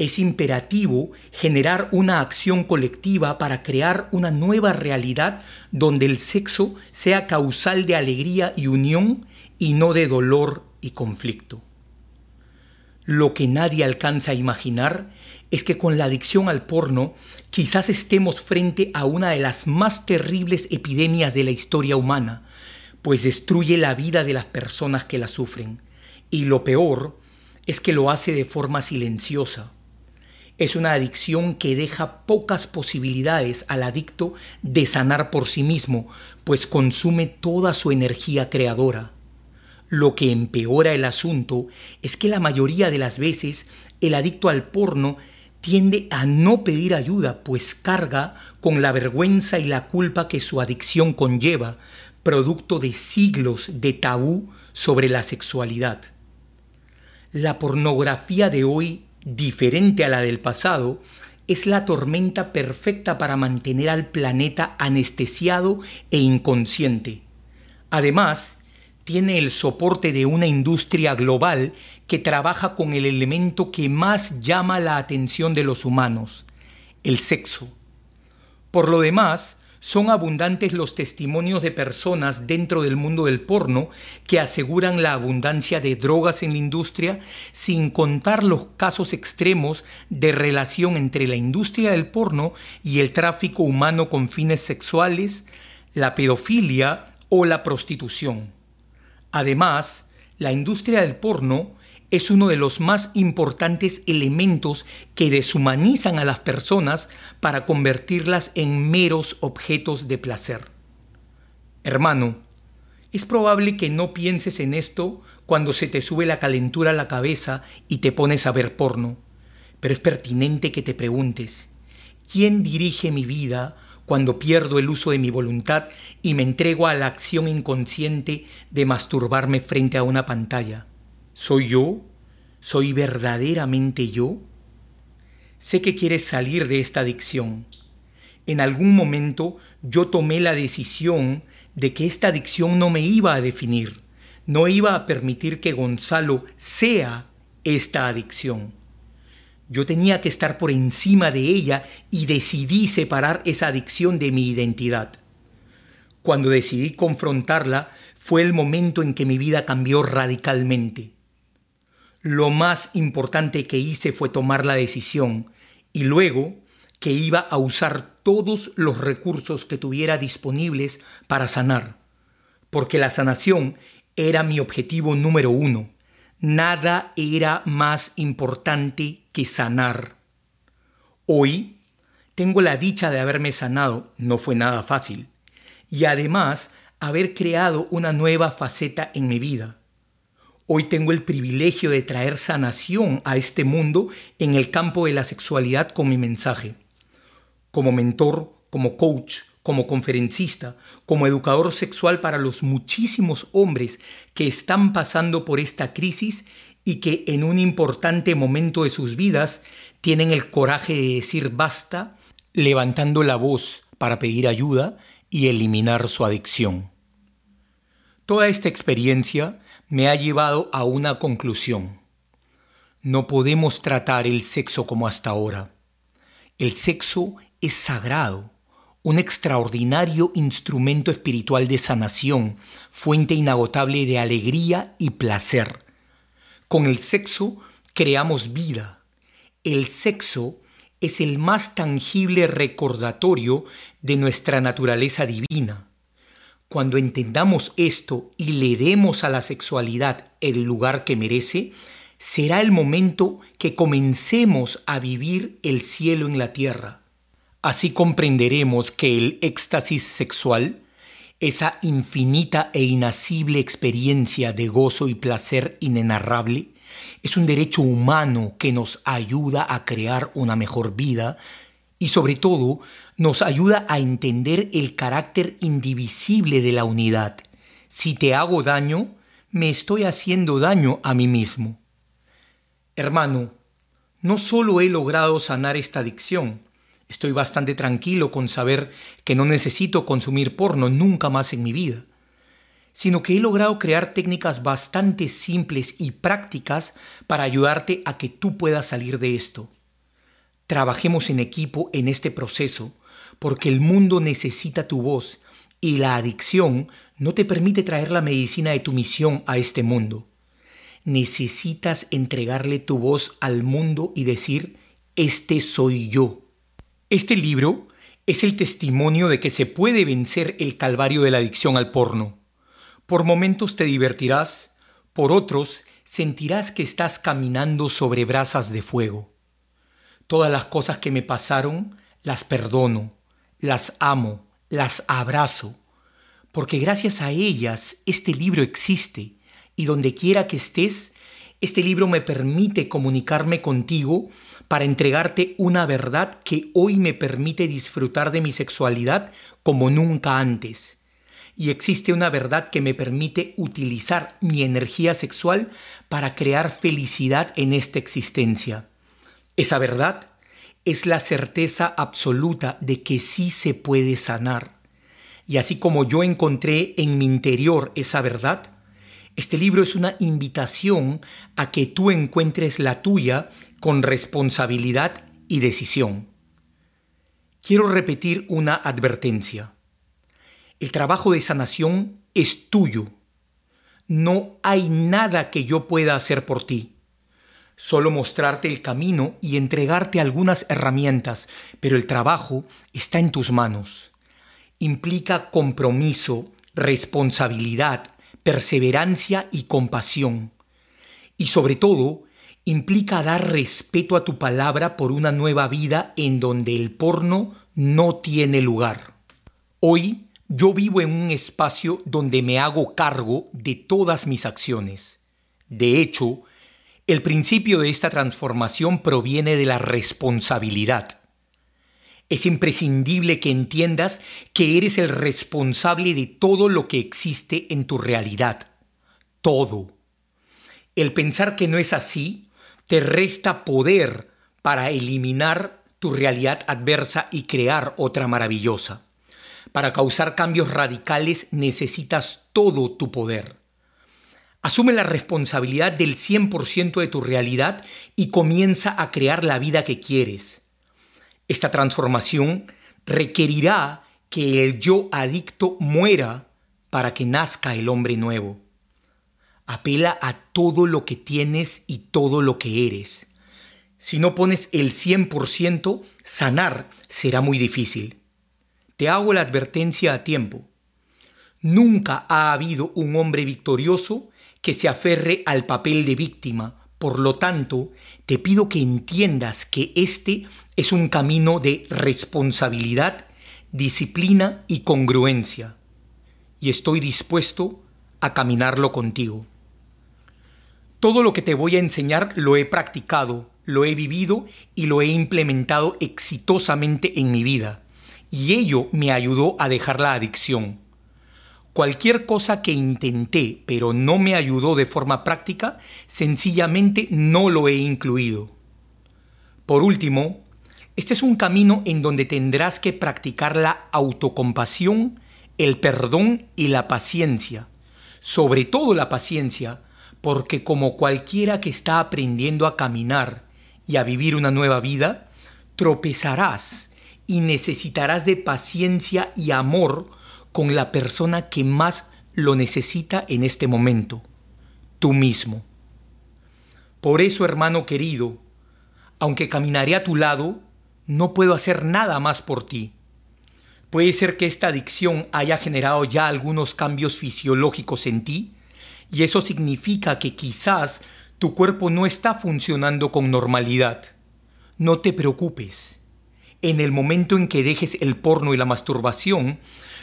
es imperativo generar una acción colectiva para crear una nueva realidad donde el sexo sea causal de alegría y unión y no de dolor y conflicto. Lo que nadie alcanza a imaginar es que con la adicción al porno quizás estemos frente a una de las más terribles epidemias de la historia humana, pues destruye la vida de las personas que la sufren. Y lo peor es que lo hace de forma silenciosa es una adicción que deja pocas posibilidades al adicto de sanar por sí mismo, pues consume toda su energía creadora. Lo que empeora el asunto es que la mayoría de las veces el adicto al porno tiende a no pedir ayuda, pues carga con la vergüenza y la culpa que su adicción conlleva, producto de siglos de tabú sobre la sexualidad. La pornografía de hoy diferente a la del pasado, es la tormenta perfecta para mantener al planeta anestesiado e inconsciente. Además, tiene el soporte de una industria global que trabaja con el elemento que más llama la atención de los humanos, el sexo. Por lo demás, son abundantes los testimonios de personas dentro del mundo del porno que aseguran la abundancia de drogas en la industria, sin contar los casos extremos de relación entre la industria del porno y el tráfico humano con fines sexuales, la pedofilia o la prostitución. Además, la industria del porno es uno de los más importantes elementos que deshumanizan a las personas para convertirlas en meros objetos de placer. Hermano, es probable que no pienses en esto cuando se te sube la calentura a la cabeza y te pones a ver porno, pero es pertinente que te preguntes, ¿quién dirige mi vida cuando pierdo el uso de mi voluntad y me entrego a la acción inconsciente de masturbarme frente a una pantalla? ¿Soy yo? ¿Soy verdaderamente yo? Sé que quieres salir de esta adicción. En algún momento yo tomé la decisión de que esta adicción no me iba a definir, no iba a permitir que Gonzalo sea esta adicción. Yo tenía que estar por encima de ella y decidí separar esa adicción de mi identidad. Cuando decidí confrontarla fue el momento en que mi vida cambió radicalmente. Lo más importante que hice fue tomar la decisión y luego que iba a usar todos los recursos que tuviera disponibles para sanar, porque la sanación era mi objetivo número uno. Nada era más importante que sanar. Hoy tengo la dicha de haberme sanado, no fue nada fácil, y además haber creado una nueva faceta en mi vida Hoy tengo el privilegio de traer sanación a este mundo en el campo de la sexualidad con mi mensaje. Como mentor, como coach, como conferencista, como educador sexual para los muchísimos hombres que están pasando por esta crisis y que en un importante momento de sus vidas tienen el coraje de decir basta, levantando la voz para pedir ayuda y eliminar su adicción. Toda esta experiencia me ha llevado a una conclusión. No podemos tratar el sexo como hasta ahora. El sexo es sagrado, un extraordinario instrumento espiritual de sanación, fuente inagotable de alegría y placer. Con el sexo creamos vida. El sexo es el más tangible recordatorio de nuestra naturaleza divina. Cuando entendamos esto y le demos a la sexualidad el lugar que merece, será el momento que comencemos a vivir el cielo en la tierra. Así comprenderemos que el éxtasis sexual, esa infinita e inacible experiencia de gozo y placer inenarrable, es un derecho humano que nos ayuda a crear una mejor vida y sobre todo nos ayuda a entender el carácter indivisible de la unidad. Si te hago daño, me estoy haciendo daño a mí mismo. Hermano, no solo he logrado sanar esta adicción, estoy bastante tranquilo con saber que no necesito consumir porno nunca más en mi vida, sino que he logrado crear técnicas bastante simples y prácticas para ayudarte a que tú puedas salir de esto. Trabajemos en equipo en este proceso porque el mundo necesita tu voz y la adicción no te permite traer la medicina de tu misión a este mundo. Necesitas entregarle tu voz al mundo y decir, este soy yo. Este libro es el testimonio de que se puede vencer el calvario de la adicción al porno. Por momentos te divertirás, por otros sentirás que estás caminando sobre brasas de fuego. Todas las cosas que me pasaron las perdono, las amo, las abrazo, porque gracias a ellas este libro existe y donde quiera que estés, este libro me permite comunicarme contigo para entregarte una verdad que hoy me permite disfrutar de mi sexualidad como nunca antes. Y existe una verdad que me permite utilizar mi energía sexual para crear felicidad en esta existencia. Esa verdad es la certeza absoluta de que sí se puede sanar. Y así como yo encontré en mi interior esa verdad, este libro es una invitación a que tú encuentres la tuya con responsabilidad y decisión. Quiero repetir una advertencia. El trabajo de sanación es tuyo. No hay nada que yo pueda hacer por ti solo mostrarte el camino y entregarte algunas herramientas, pero el trabajo está en tus manos. Implica compromiso, responsabilidad, perseverancia y compasión. Y sobre todo, implica dar respeto a tu palabra por una nueva vida en donde el porno no tiene lugar. Hoy yo vivo en un espacio donde me hago cargo de todas mis acciones. De hecho, el principio de esta transformación proviene de la responsabilidad. Es imprescindible que entiendas que eres el responsable de todo lo que existe en tu realidad. Todo. El pensar que no es así te resta poder para eliminar tu realidad adversa y crear otra maravillosa. Para causar cambios radicales necesitas todo tu poder. Asume la responsabilidad del 100% de tu realidad y comienza a crear la vida que quieres. Esta transformación requerirá que el yo adicto muera para que nazca el hombre nuevo. Apela a todo lo que tienes y todo lo que eres. Si no pones el 100%, sanar será muy difícil. Te hago la advertencia a tiempo. Nunca ha habido un hombre victorioso que se aferre al papel de víctima. Por lo tanto, te pido que entiendas que este es un camino de responsabilidad, disciplina y congruencia. Y estoy dispuesto a caminarlo contigo. Todo lo que te voy a enseñar lo he practicado, lo he vivido y lo he implementado exitosamente en mi vida. Y ello me ayudó a dejar la adicción. Cualquier cosa que intenté pero no me ayudó de forma práctica, sencillamente no lo he incluido. Por último, este es un camino en donde tendrás que practicar la autocompasión, el perdón y la paciencia. Sobre todo la paciencia, porque como cualquiera que está aprendiendo a caminar y a vivir una nueva vida, tropezarás y necesitarás de paciencia y amor con la persona que más lo necesita en este momento, tú mismo. Por eso, hermano querido, aunque caminaré a tu lado, no puedo hacer nada más por ti. Puede ser que esta adicción haya generado ya algunos cambios fisiológicos en ti, y eso significa que quizás tu cuerpo no está funcionando con normalidad. No te preocupes. en el momento en que dejes el porno y la masturbación,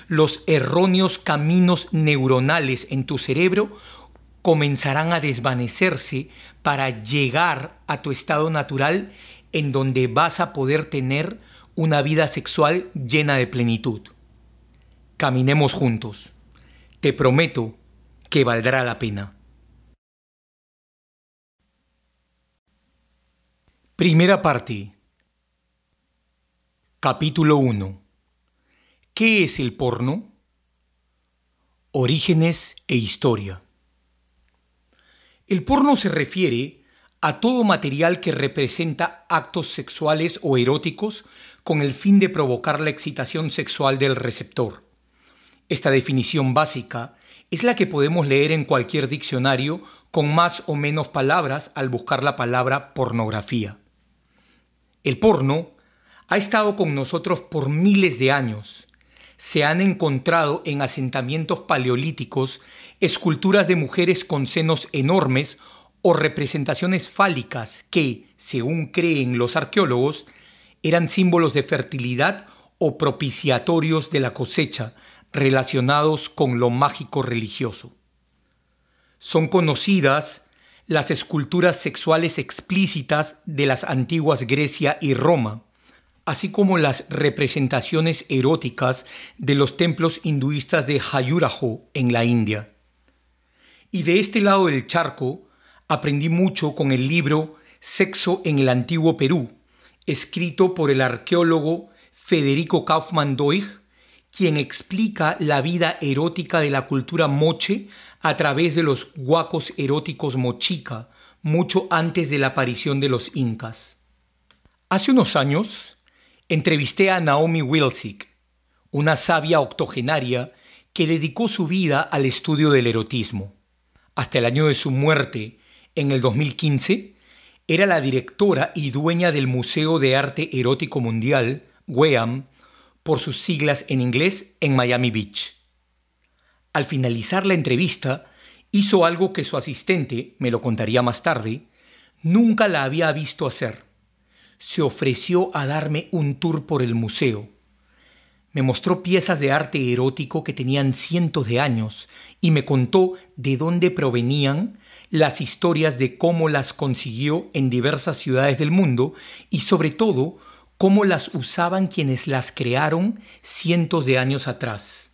los erróneos caminos neuronales en tu cerebro comenzarán a desvanecerse para llegar a tu estado natural en donde vas a poder tener una vida sexual llena de plenitud. Caminemos juntos. Te prometo que valdrá la pena. Primera parte. Capítulo 1. ¿Qué es el porno? Orígenes e historia. El porno se refiere a todo material que representa actos sexuales o eróticos con el fin de provocar la excitación sexual del receptor. Esta definición básica es la que podemos leer en cualquier diccionario con más o menos palabras al buscar la palabra pornografía. El porno ha estado con nosotros por miles de años. Se han encontrado en asentamientos paleolíticos esculturas de mujeres con senos enormes o representaciones fálicas que, según creen los arqueólogos, eran símbolos de fertilidad o propiciatorios de la cosecha relacionados con lo mágico religioso. Son conocidas las esculturas sexuales explícitas de las antiguas Grecia y Roma, así como las representaciones eróticas de los templos hinduistas de Hayurajo en la India. Y de este lado del charco aprendí mucho con el libro Sexo en el Antiguo Perú, escrito por el arqueólogo Federico Kaufmann Doig, quien explica la vida erótica de la cultura moche a través de los huacos eróticos mochica, mucho antes de la aparición de los incas. Hace unos años entrevisté a Naomi Wilsick, una sabia octogenaria que dedicó su vida al estudio del erotismo. Hasta el año de su muerte, en el 2015, era la directora y dueña del Museo de Arte Erótico Mundial, WEAM, por sus siglas en inglés, en Miami Beach. Al finalizar la entrevista, hizo algo que su asistente, me lo contaría más tarde, nunca la había visto hacer. Se ofreció a darme un tour por el museo. Me mostró piezas de arte erótico que tenían cientos de años y me contó de dónde provenían las historias de cómo las consiguió en diversas ciudades del mundo y sobre todo cómo las usaban quienes las crearon cientos de años atrás.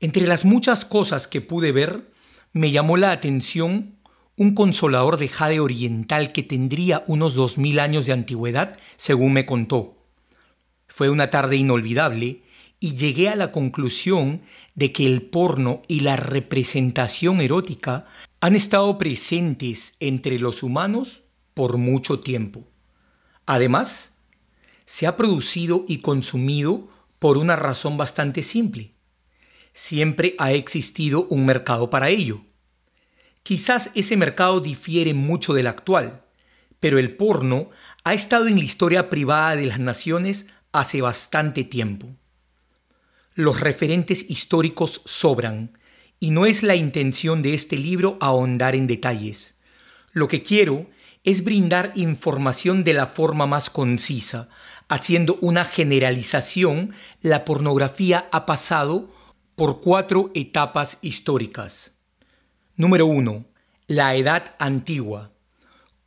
Entre las muchas cosas que pude ver, me llamó la atención un consolador de jade oriental que tendría unos dos mil años de antigüedad, según me contó. Fue una tarde inolvidable y llegué a la conclusión de que el porno y la representación erótica han estado presentes entre los humanos por mucho tiempo. Además, se ha producido y consumido por una razón bastante simple siempre ha existido un mercado para ello. Quizás ese mercado difiere mucho del actual, pero el porno ha estado en la historia privada de las naciones hace bastante tiempo. Los referentes históricos sobran, y no es la intención de este libro ahondar en detalles. Lo que quiero es brindar información de la forma más concisa, haciendo una generalización, la pornografía ha pasado por cuatro etapas históricas. Número 1. La Edad Antigua,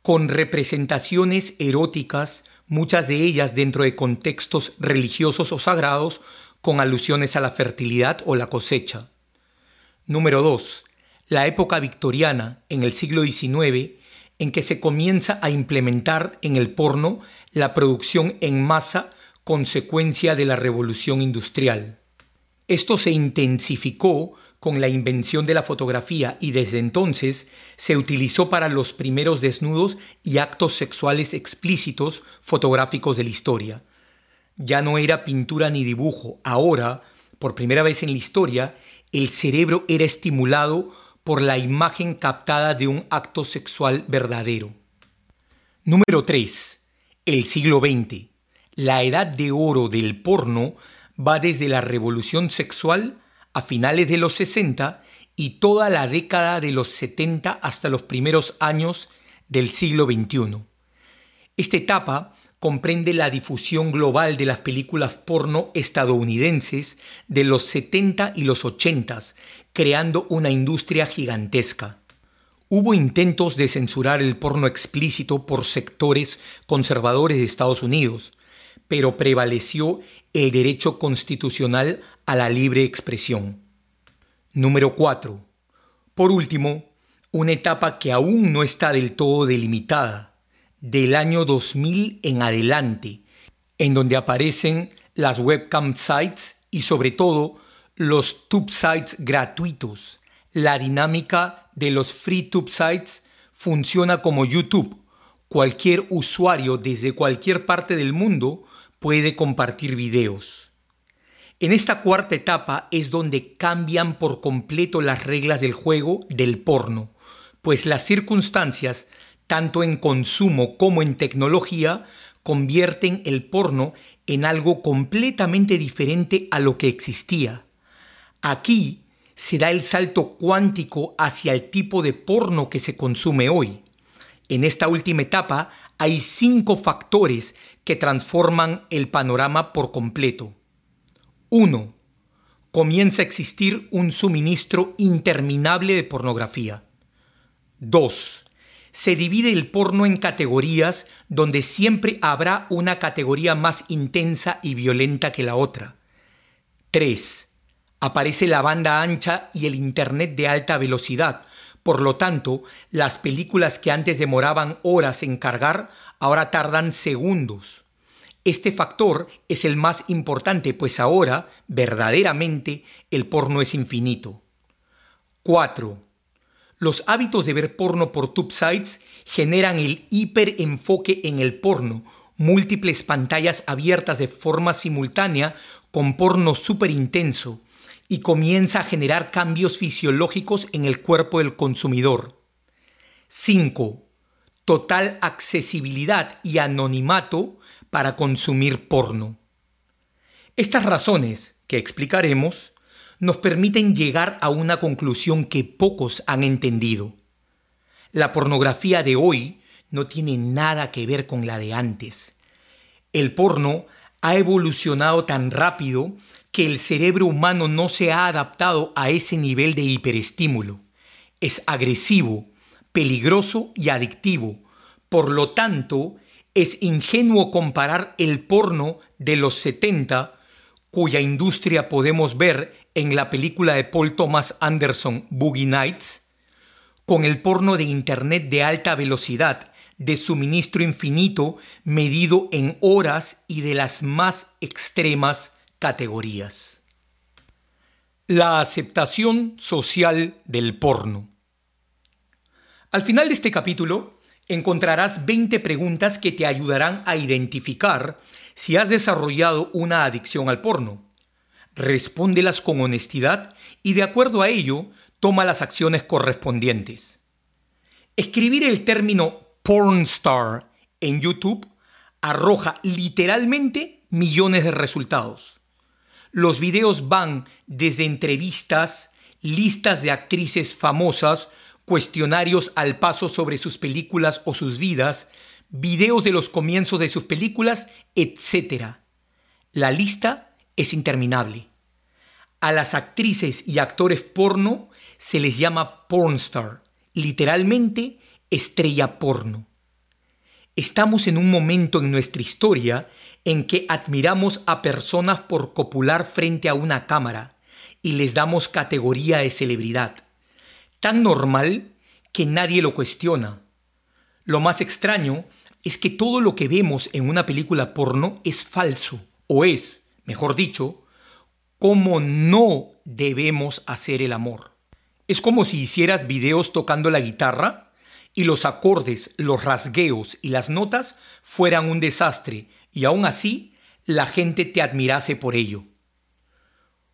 con representaciones eróticas, muchas de ellas dentro de contextos religiosos o sagrados, con alusiones a la fertilidad o la cosecha. Número 2. La época victoriana, en el siglo XIX, en que se comienza a implementar en el porno la producción en masa consecuencia de la revolución industrial. Esto se intensificó con la invención de la fotografía y desde entonces se utilizó para los primeros desnudos y actos sexuales explícitos fotográficos de la historia. Ya no era pintura ni dibujo, ahora, por primera vez en la historia, el cerebro era estimulado por la imagen captada de un acto sexual verdadero. Número 3. El siglo XX. La edad de oro del porno va desde la revolución sexual a finales de los 60 y toda la década de los 70 hasta los primeros años del siglo XXI. Esta etapa comprende la difusión global de las películas porno estadounidenses de los 70 y los 80, creando una industria gigantesca. Hubo intentos de censurar el porno explícito por sectores conservadores de Estados Unidos, pero prevaleció el derecho constitucional a la libre expresión. Número 4. Por último, una etapa que aún no está del todo delimitada, del año 2000 en adelante, en donde aparecen las webcam sites y sobre todo los tube sites gratuitos. La dinámica de los free tube sites funciona como YouTube. Cualquier usuario desde cualquier parte del mundo puede compartir videos. En esta cuarta etapa es donde cambian por completo las reglas del juego del porno, pues las circunstancias tanto en consumo como en tecnología, convierten el porno en algo completamente diferente a lo que existía. Aquí se da el salto cuántico hacia el tipo de porno que se consume hoy. En esta última etapa hay cinco factores que transforman el panorama por completo. 1. Comienza a existir un suministro interminable de pornografía. 2 se divide el porno en categorías donde siempre habrá una categoría más intensa y violenta que la otra. 3. Aparece la banda ancha y el Internet de alta velocidad. Por lo tanto, las películas que antes demoraban horas en cargar, ahora tardan segundos. Este factor es el más importante, pues ahora, verdaderamente, el porno es infinito. 4 los hábitos de ver porno por tubesites generan el hiperenfoque en el porno, múltiples pantallas abiertas de forma simultánea con porno súper intenso y comienza a generar cambios fisiológicos en el cuerpo del consumidor. 5. Total accesibilidad y anonimato para consumir porno. Estas razones, que explicaremos, nos permiten llegar a una conclusión que pocos han entendido. La pornografía de hoy no tiene nada que ver con la de antes. El porno ha evolucionado tan rápido que el cerebro humano no se ha adaptado a ese nivel de hiperestímulo. Es agresivo, peligroso y adictivo. Por lo tanto, es ingenuo comparar el porno de los 70, cuya industria podemos ver en la película de Paul Thomas Anderson Boogie Nights, con el porno de Internet de alta velocidad, de suministro infinito, medido en horas y de las más extremas categorías. La aceptación social del porno. Al final de este capítulo encontrarás 20 preguntas que te ayudarán a identificar si has desarrollado una adicción al porno respóndelas con honestidad y de acuerdo a ello toma las acciones correspondientes. Escribir el término pornstar en YouTube arroja literalmente millones de resultados. Los videos van desde entrevistas, listas de actrices famosas, cuestionarios al paso sobre sus películas o sus vidas, videos de los comienzos de sus películas, etc. La lista es interminable. A las actrices y actores porno se les llama pornstar, literalmente estrella porno. Estamos en un momento en nuestra historia en que admiramos a personas por copular frente a una cámara y les damos categoría de celebridad. Tan normal que nadie lo cuestiona. Lo más extraño es que todo lo que vemos en una película porno es falso, o es, mejor dicho, cómo no debemos hacer el amor. Es como si hicieras videos tocando la guitarra y los acordes, los rasgueos y las notas fueran un desastre y aún así la gente te admirase por ello.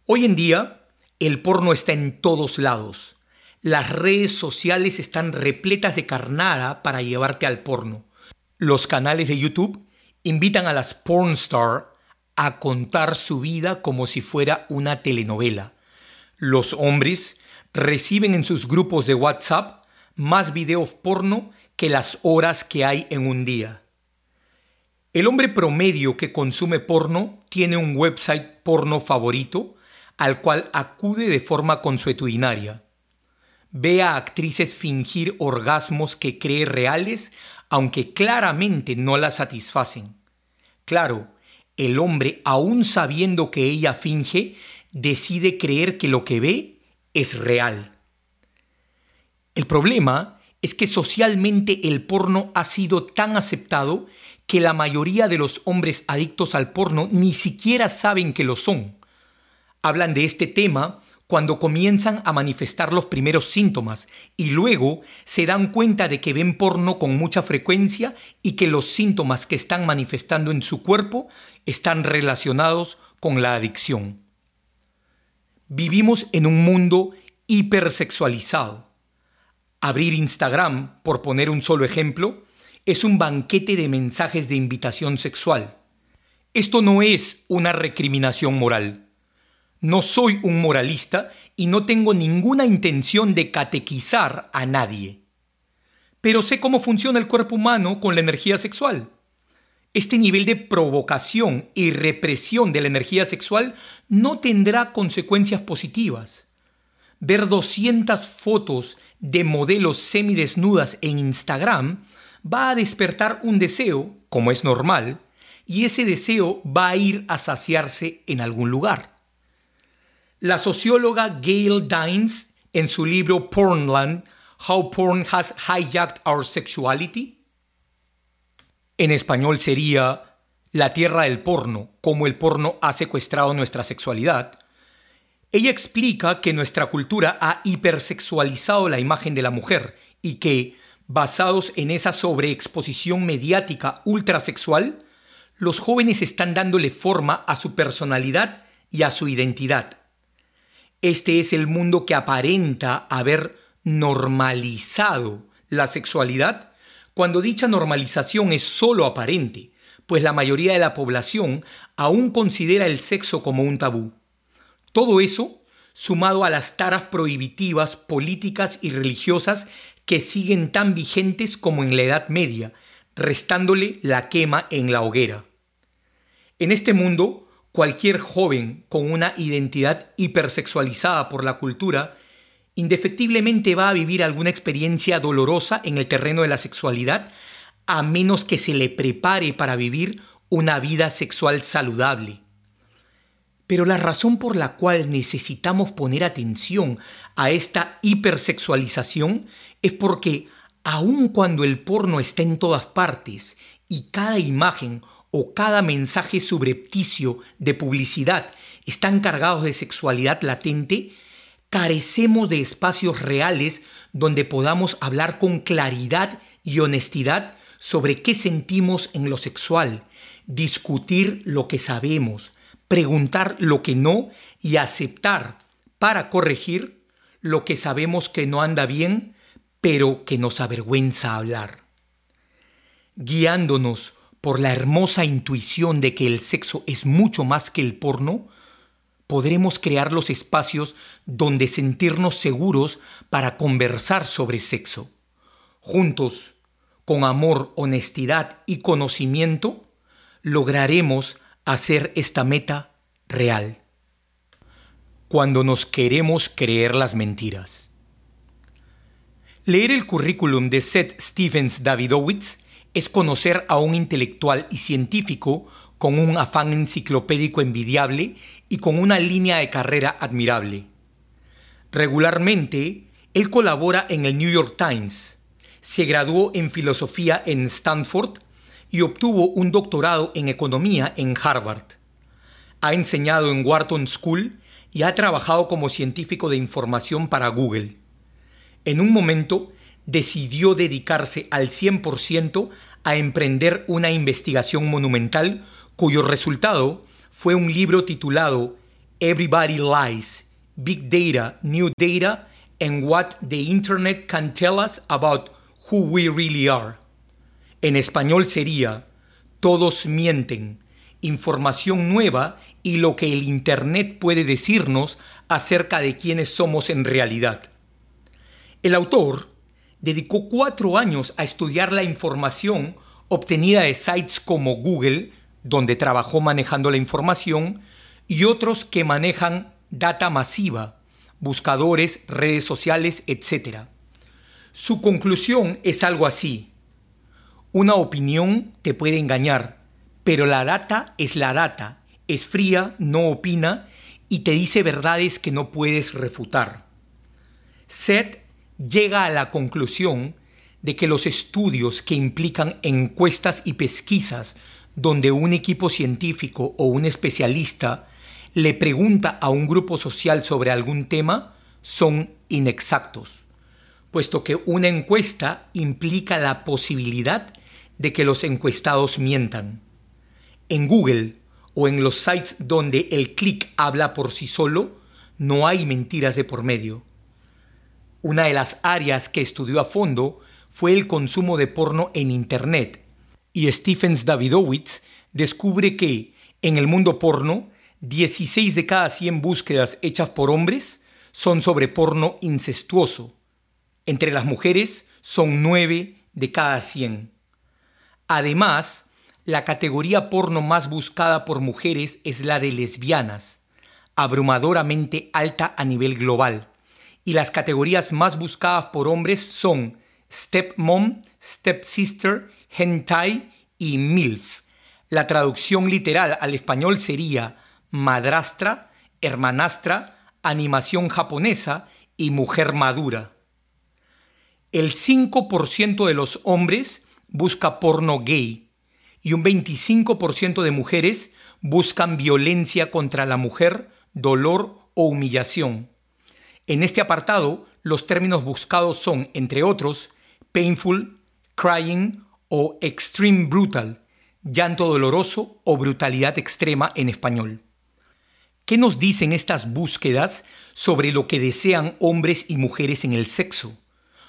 Hoy en día el porno está en todos lados. Las redes sociales están repletas de carnada para llevarte al porno. Los canales de YouTube invitan a las pornstar a contar su vida como si fuera una telenovela. Los hombres reciben en sus grupos de WhatsApp más videos porno que las horas que hay en un día. El hombre promedio que consume porno tiene un website porno favorito al cual acude de forma consuetudinaria. Ve a actrices fingir orgasmos que cree reales, aunque claramente no la satisfacen. Claro, el hombre, aun sabiendo que ella finge, decide creer que lo que ve es real. El problema es que socialmente el porno ha sido tan aceptado que la mayoría de los hombres adictos al porno ni siquiera saben que lo son. Hablan de este tema cuando comienzan a manifestar los primeros síntomas y luego se dan cuenta de que ven porno con mucha frecuencia y que los síntomas que están manifestando en su cuerpo están relacionados con la adicción. Vivimos en un mundo hipersexualizado. Abrir Instagram, por poner un solo ejemplo, es un banquete de mensajes de invitación sexual. Esto no es una recriminación moral no soy un moralista y no tengo ninguna intención de catequizar a nadie. Pero sé cómo funciona el cuerpo humano con la energía sexual. Este nivel de provocación y represión de la energía sexual no tendrá consecuencias positivas. Ver 200 fotos de modelos semidesnudas en Instagram va a despertar un deseo, como es normal, y ese deseo va a ir a saciarse en algún lugar. La socióloga Gail Dines, en su libro Pornland, How Porn Has Hijacked Our Sexuality, en español sería La tierra del porno, cómo el porno ha secuestrado nuestra sexualidad, ella explica que nuestra cultura ha hipersexualizado la imagen de la mujer y que, basados en esa sobreexposición mediática ultrasexual, los jóvenes están dándole forma a su personalidad y a su identidad. Este es el mundo que aparenta haber normalizado la sexualidad, cuando dicha normalización es solo aparente, pues la mayoría de la población aún considera el sexo como un tabú. Todo eso, sumado a las taras prohibitivas políticas y religiosas que siguen tan vigentes como en la Edad Media, restándole la quema en la hoguera. En este mundo, cualquier joven con una identidad hipersexualizada por la cultura indefectiblemente va a vivir alguna experiencia dolorosa en el terreno de la sexualidad a menos que se le prepare para vivir una vida sexual saludable. Pero la razón por la cual necesitamos poner atención a esta hipersexualización es porque aun cuando el porno está en todas partes y cada imagen o cada mensaje subrepticio de publicidad están cargados de sexualidad latente, carecemos de espacios reales donde podamos hablar con claridad y honestidad sobre qué sentimos en lo sexual, discutir lo que sabemos, preguntar lo que no y aceptar para corregir lo que sabemos que no anda bien, pero que nos avergüenza hablar. Guiándonos por la hermosa intuición de que el sexo es mucho más que el porno, podremos crear los espacios donde sentirnos seguros para conversar sobre sexo. Juntos, con amor, honestidad y conocimiento, lograremos hacer esta meta real. Cuando nos queremos creer las mentiras. Leer el currículum de Seth Stevens Davidowitz es conocer a un intelectual y científico con un afán enciclopédico envidiable y con una línea de carrera admirable. Regularmente, él colabora en el New York Times, se graduó en filosofía en Stanford y obtuvo un doctorado en economía en Harvard. Ha enseñado en Wharton School y ha trabajado como científico de información para Google. En un momento decidió dedicarse al 100% a emprender una investigación monumental cuyo resultado fue un libro titulado Everybody Lies, Big Data, New Data and What the Internet Can Tell Us About Who We Really Are. En español sería Todos mienten, información nueva y lo que el Internet puede decirnos acerca de quiénes somos en realidad. El autor dedicó cuatro años a estudiar la información obtenida de sites como Google, donde trabajó manejando la información, y otros que manejan data masiva, buscadores, redes sociales, etc. Su conclusión es algo así. Una opinión te puede engañar, pero la data es la data, es fría, no opina y te dice verdades que no puedes refutar. Seth llega a la conclusión de que los estudios que implican encuestas y pesquisas donde un equipo científico o un especialista le pregunta a un grupo social sobre algún tema son inexactos, puesto que una encuesta implica la posibilidad de que los encuestados mientan. En Google o en los sites donde el clic habla por sí solo, no hay mentiras de por medio. Una de las áreas que estudió a fondo fue el consumo de porno en Internet, y Stephens Davidowitz descubre que, en el mundo porno, 16 de cada 100 búsquedas hechas por hombres son sobre porno incestuoso. Entre las mujeres son 9 de cada 100. Además, la categoría porno más buscada por mujeres es la de lesbianas, abrumadoramente alta a nivel global. Y las categorías más buscadas por hombres son stepmom, stepsister, hentai y milf. La traducción literal al español sería madrastra, hermanastra, animación japonesa y mujer madura. El 5% de los hombres busca porno gay y un 25% de mujeres buscan violencia contra la mujer, dolor o humillación. En este apartado, los términos buscados son, entre otros, painful, crying o extreme brutal, llanto doloroso o brutalidad extrema en español. ¿Qué nos dicen estas búsquedas sobre lo que desean hombres y mujeres en el sexo?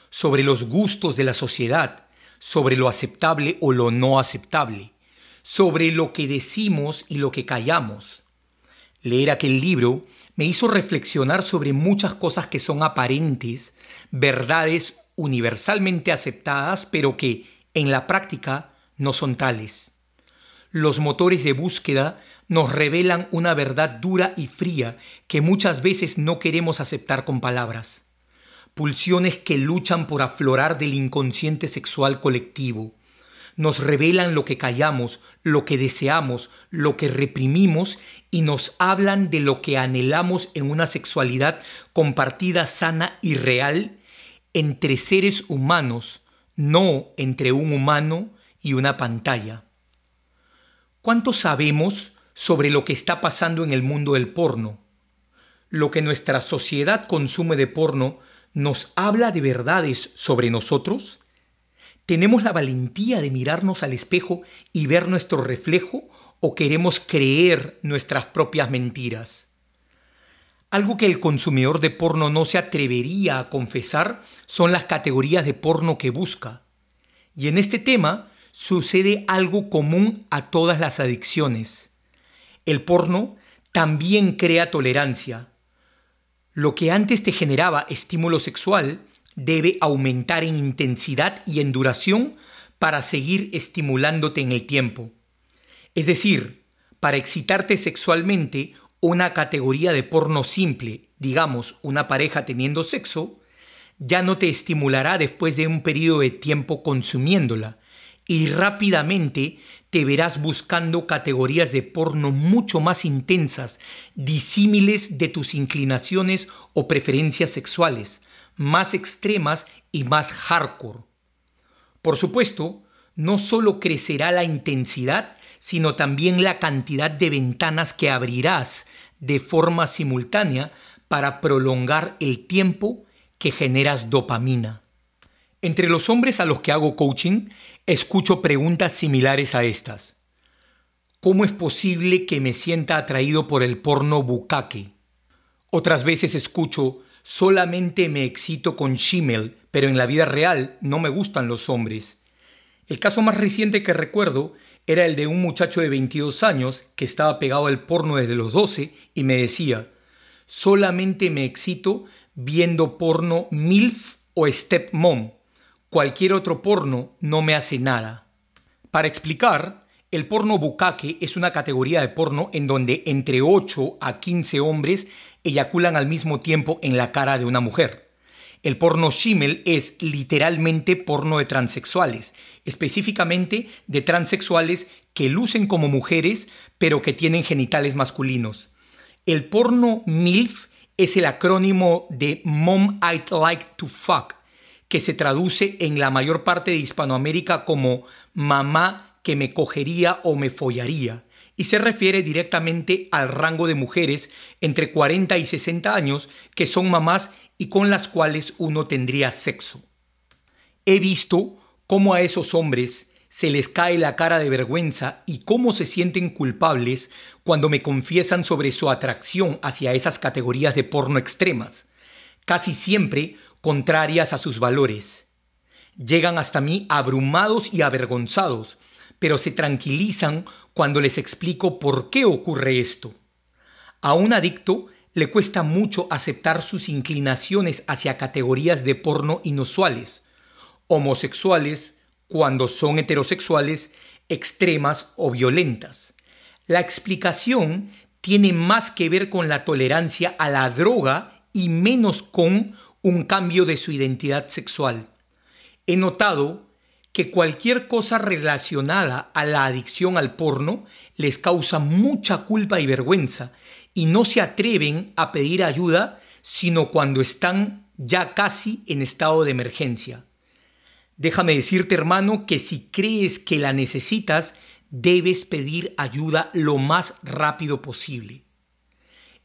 Sobre los gustos de la sociedad, sobre lo aceptable o lo no aceptable, sobre lo que decimos y lo que callamos. Leer aquel libro me hizo reflexionar sobre muchas cosas que son aparentes, verdades universalmente aceptadas, pero que en la práctica no son tales. Los motores de búsqueda nos revelan una verdad dura y fría que muchas veces no queremos aceptar con palabras. Pulsiones que luchan por aflorar del inconsciente sexual colectivo. Nos revelan lo que callamos, lo que deseamos, lo que reprimimos y nos hablan de lo que anhelamos en una sexualidad compartida sana y real entre seres humanos, no entre un humano y una pantalla. ¿Cuánto sabemos sobre lo que está pasando en el mundo del porno. Lo que nuestra sociedad consume de porno nos habla de verdades sobre nosotros. ¿Tenemos la valentía de mirarnos al espejo y ver nuestro reflejo o queremos creer nuestras propias mentiras? Algo que el consumidor de porno no se atrevería a confesar son las categorías de porno que busca. Y en este tema sucede algo común a todas las adicciones el porno también crea tolerancia. Lo que antes te generaba estímulo sexual debe aumentar en intensidad y en duración para seguir estimulándote en el tiempo. Es decir, para excitarte sexualmente, una categoría de porno simple, digamos una pareja teniendo sexo, ya no te estimulará después de un periodo de tiempo consumiéndola y rápidamente te verás buscando categorías de porno mucho más intensas, disímiles de tus inclinaciones o preferencias sexuales, más extremas y más hardcore. Por supuesto, no solo crecerá la intensidad, sino también la cantidad de ventanas que abrirás de forma simultánea para prolongar el tiempo que generas dopamina. Entre los hombres a los que hago coaching, escucho preguntas similares a estas. ¿Cómo es posible que me sienta atraído por el porno bucaque? Otras veces escucho, solamente me excito con Shimmel, pero en la vida real no me gustan los hombres. El caso más reciente que recuerdo era el de un muchacho de 22 años que estaba pegado al porno desde los 12 y me decía, solamente me excito viendo porno MILF o stepmom. Cualquier otro porno no me hace nada. Para explicar, el porno bucaque es una categoría de porno en donde entre 8 a 15 hombres eyaculan al mismo tiempo en la cara de una mujer. El porno shimmel es literalmente porno de transexuales, específicamente de transexuales que lucen como mujeres pero que tienen genitales masculinos. El porno MILF es el acrónimo de Mom I'd Like to Fuck, que se traduce en la mayor parte de Hispanoamérica como mamá que me cogería o me follaría, y se refiere directamente al rango de mujeres entre 40 y 60 años que son mamás y con las cuales uno tendría sexo. He visto cómo a esos hombres se les cae la cara de vergüenza y cómo se sienten culpables cuando me confiesan sobre su atracción hacia esas categorías de porno extremas, casi siempre contrarias a sus valores. Llegan hasta mí abrumados y avergonzados, pero se tranquilizan cuando les explico por qué ocurre esto. A un adicto le cuesta mucho aceptar sus inclinaciones hacia categorías de porno inusuales, homosexuales, cuando son heterosexuales, extremas o violentas. La explicación tiene más que ver con la tolerancia a la droga y menos con un cambio de su identidad sexual. He notado que cualquier cosa relacionada a la adicción al porno les causa mucha culpa y vergüenza y no se atreven a pedir ayuda sino cuando están ya casi en estado de emergencia. Déjame decirte, hermano, que si crees que la necesitas, debes pedir ayuda lo más rápido posible.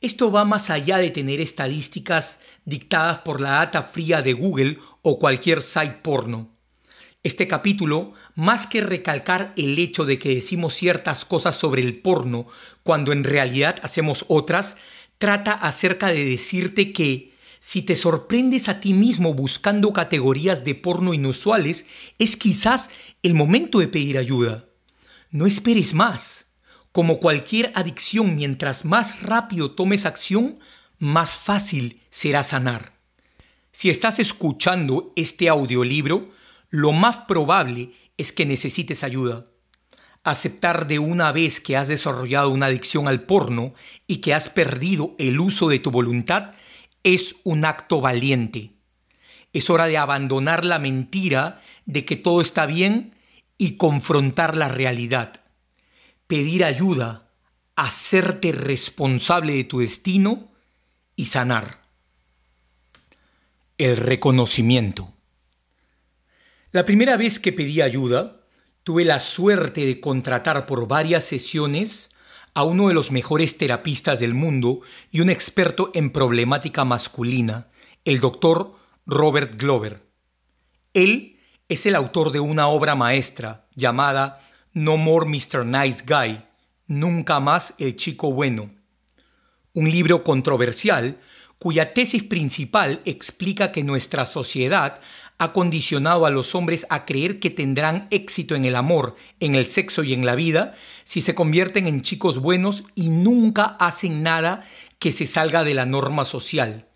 Esto va más allá de tener estadísticas dictadas por la data fría de Google o cualquier site porno. Este capítulo, más que recalcar el hecho de que decimos ciertas cosas sobre el porno cuando en realidad hacemos otras, trata acerca de decirte que si te sorprendes a ti mismo buscando categorías de porno inusuales, es quizás el momento de pedir ayuda. No esperes más. Como cualquier adicción, mientras más rápido tomes acción, más fácil será sanar. Si estás escuchando este audiolibro, lo más probable es que necesites ayuda. Aceptar de una vez que has desarrollado una adicción al porno y que has perdido el uso de tu voluntad es un acto valiente. Es hora de abandonar la mentira de que todo está bien y confrontar la realidad. Pedir ayuda, hacerte responsable de tu destino y sanar. El reconocimiento. La primera vez que pedí ayuda, tuve la suerte de contratar por varias sesiones a uno de los mejores terapistas del mundo y un experto en problemática masculina, el doctor Robert Glover. Él es el autor de una obra maestra llamada No More Mr. Nice Guy, Nunca más el chico bueno, un libro controversial cuya tesis principal explica que nuestra sociedad ha condicionado a los hombres a creer que tendrán éxito en el amor, en el sexo y en la vida si se convierten en chicos buenos y nunca hacen nada que se salga de la norma social.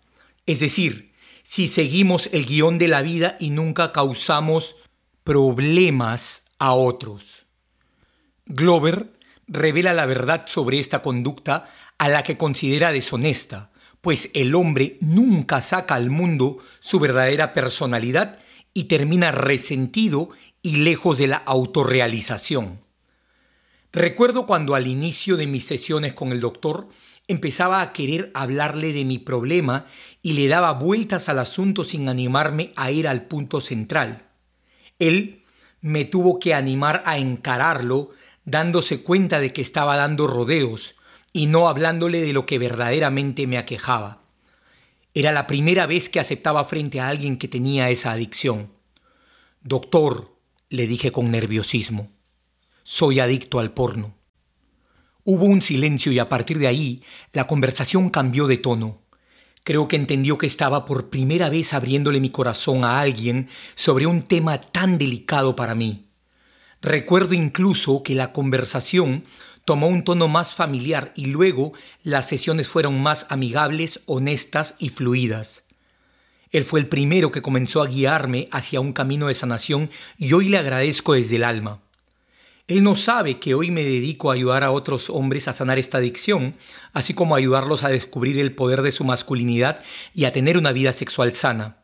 Es decir, si seguimos el guion de la vida y nunca causamos problemas a otros. Glover revela la verdad sobre esta conducta a la que considera deshonesta, pues el hombre nunca saca al mundo su verdadera personalidad y termina resentido y lejos de la autorrealización. Recuerdo cuando al inicio de mis sesiones con el doctor empezaba a querer hablarle de mi problema y le daba vueltas al asunto sin animarme a ir al punto central. Él me tuvo que animar a encararlo dándose cuenta de que estaba dando rodeos y no hablándole de lo que verdaderamente me aquejaba. Era la primera vez que aceptaba frente a alguien que tenía esa adicción. Doctor, le dije con nerviosismo, soy adicto al porno. Hubo un silencio y a partir de ahí la conversación cambió de tono. Creo que entendió que estaba por primera vez abriéndole mi corazón a alguien sobre un tema tan delicado para mí. Recuerdo incluso que la conversación tomó un tono más familiar y luego las sesiones fueron más amigables, honestas y fluidas. Él fue el primero que comenzó a guiarme hacia un camino de sanación y hoy le agradezco desde el alma. Él no sabe que hoy me dedico a ayudar a otros hombres a sanar esta adicción, así como a ayudarlos a descubrir el poder de su masculinidad y a tener una vida sexual sana.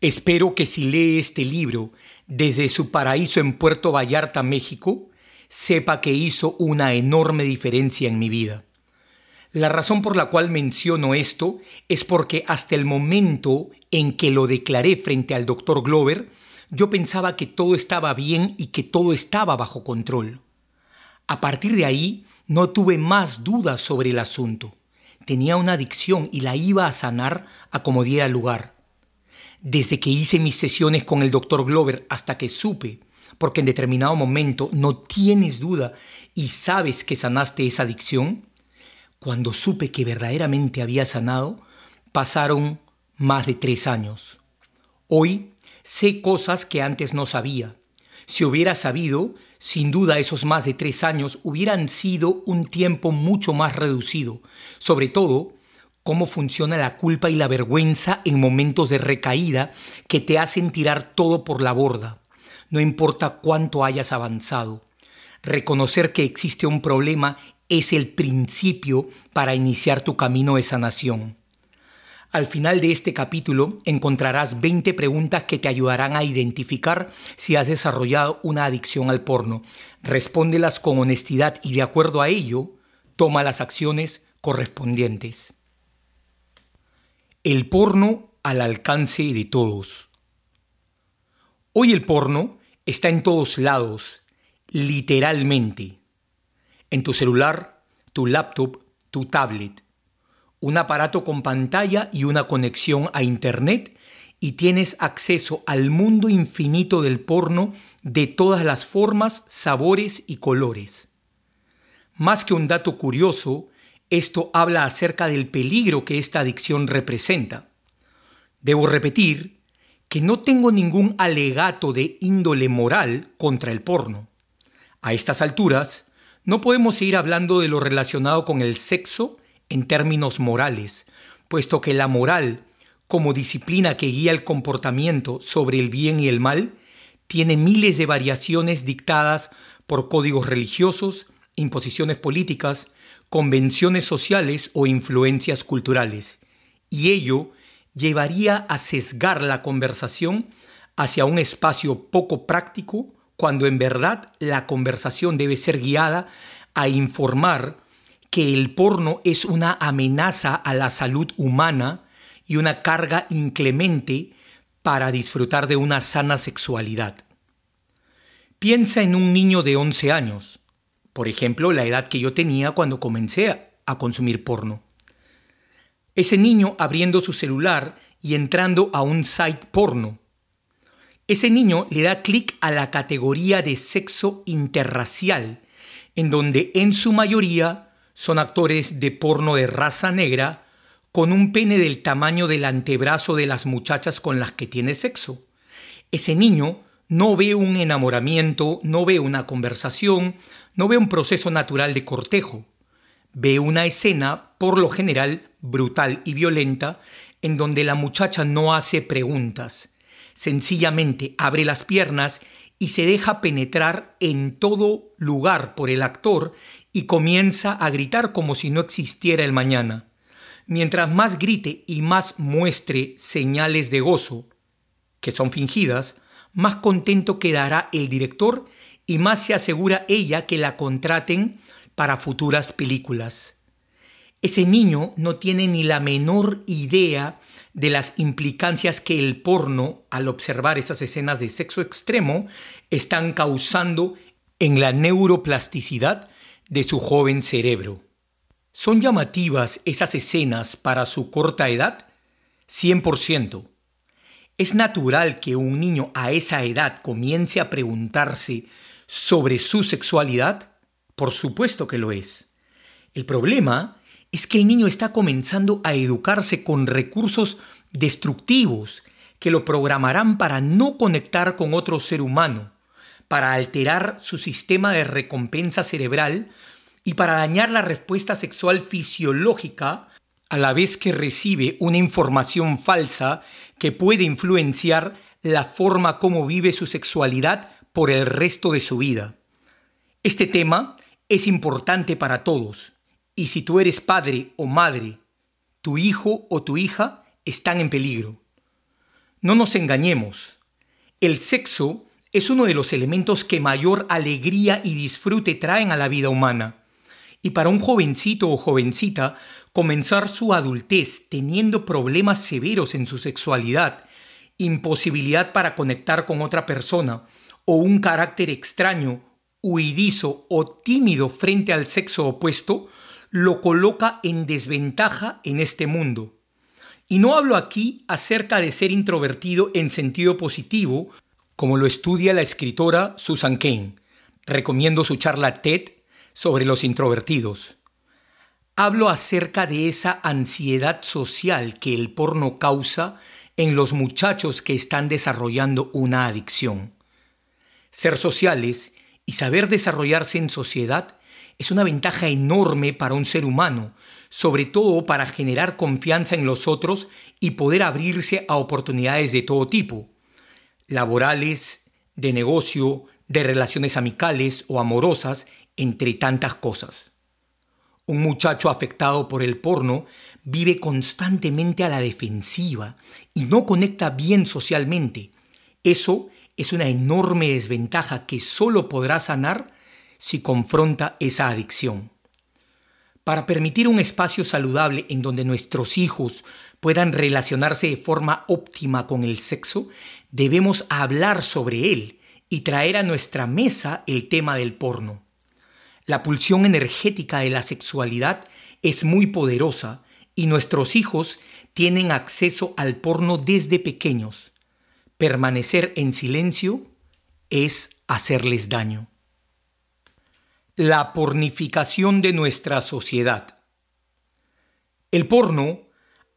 Espero que si lee este libro desde su paraíso en Puerto Vallarta, México, sepa que hizo una enorme diferencia en mi vida. La razón por la cual menciono esto es porque hasta el momento en que lo declaré frente al doctor Glover, yo pensaba que todo estaba bien y que todo estaba bajo control. A partir de ahí, no tuve más dudas sobre el asunto. Tenía una adicción y la iba a sanar a como diera lugar. Desde que hice mis sesiones con el doctor Glover hasta que supe, porque en determinado momento no tienes duda y sabes que sanaste esa adicción, cuando supe que verdaderamente había sanado, pasaron más de tres años. Hoy Sé cosas que antes no sabía. Si hubiera sabido, sin duda esos más de tres años hubieran sido un tiempo mucho más reducido, sobre todo cómo funciona la culpa y la vergüenza en momentos de recaída que te hacen tirar todo por la borda, no importa cuánto hayas avanzado. Reconocer que existe un problema es el principio para iniciar tu camino de sanación. Al final de este capítulo encontrarás 20 preguntas que te ayudarán a identificar si has desarrollado una adicción al porno. Respóndelas con honestidad y de acuerdo a ello, toma las acciones correspondientes. El porno al alcance de todos. Hoy el porno está en todos lados, literalmente. En tu celular, tu laptop, tu tablet un aparato con pantalla y una conexión a Internet y tienes acceso al mundo infinito del porno de todas las formas, sabores y colores. Más que un dato curioso, esto habla acerca del peligro que esta adicción representa. Debo repetir que no tengo ningún alegato de índole moral contra el porno. A estas alturas, no podemos seguir hablando de lo relacionado con el sexo en términos morales, puesto que la moral, como disciplina que guía el comportamiento sobre el bien y el mal, tiene miles de variaciones dictadas por códigos religiosos, imposiciones políticas, convenciones sociales o influencias culturales, y ello llevaría a sesgar la conversación hacia un espacio poco práctico cuando en verdad la conversación debe ser guiada a informar que el porno es una amenaza a la salud humana y una carga inclemente para disfrutar de una sana sexualidad. Piensa en un niño de 11 años, por ejemplo, la edad que yo tenía cuando comencé a consumir porno. Ese niño abriendo su celular y entrando a un site porno. Ese niño le da clic a la categoría de sexo interracial, en donde en su mayoría son actores de porno de raza negra con un pene del tamaño del antebrazo de las muchachas con las que tiene sexo. Ese niño no ve un enamoramiento, no ve una conversación, no ve un proceso natural de cortejo. Ve una escena, por lo general, brutal y violenta, en donde la muchacha no hace preguntas, sencillamente abre las piernas y se deja penetrar en todo lugar por el actor y comienza a gritar como si no existiera el mañana. Mientras más grite y más muestre señales de gozo, que son fingidas, más contento quedará el director y más se asegura ella que la contraten para futuras películas. Ese niño no tiene ni la menor idea de las implicancias que el porno, al observar esas escenas de sexo extremo, están causando en la neuroplasticidad de su joven cerebro. ¿Son llamativas esas escenas para su corta edad? 100%. ¿Es natural que un niño a esa edad comience a preguntarse sobre su sexualidad? Por supuesto que lo es. El problema es que el niño está comenzando a educarse con recursos destructivos que lo programarán para no conectar con otro ser humano, para alterar su sistema de recompensa cerebral y para dañar la respuesta sexual fisiológica a la vez que recibe una información falsa que puede influenciar la forma como vive su sexualidad por el resto de su vida. Este tema es importante para todos y si tú eres padre o madre, tu hijo o tu hija están en peligro. No nos engañemos. El sexo es uno de los elementos que mayor alegría y disfrute traen a la vida humana. Y para un jovencito o jovencita, comenzar su adultez teniendo problemas severos en su sexualidad, imposibilidad para conectar con otra persona o un carácter extraño, huidizo o tímido frente al sexo opuesto, lo coloca en desventaja en este mundo. Y no hablo aquí acerca de ser introvertido en sentido positivo, como lo estudia la escritora Susan Kane. Recomiendo su charla TED sobre los introvertidos. Hablo acerca de esa ansiedad social que el porno causa en los muchachos que están desarrollando una adicción. Ser sociales y saber desarrollarse en sociedad es una ventaja enorme para un ser humano, sobre todo para generar confianza en los otros y poder abrirse a oportunidades de todo tipo, laborales, de negocio, de relaciones amicales o amorosas, entre tantas cosas. Un muchacho afectado por el porno vive constantemente a la defensiva y no conecta bien socialmente. Eso es una enorme desventaja que solo podrá sanar si confronta esa adicción. Para permitir un espacio saludable en donde nuestros hijos puedan relacionarse de forma óptima con el sexo, debemos hablar sobre él y traer a nuestra mesa el tema del porno. La pulsión energética de la sexualidad es muy poderosa y nuestros hijos tienen acceso al porno desde pequeños. Permanecer en silencio es hacerles daño. La pornificación de nuestra sociedad. El porno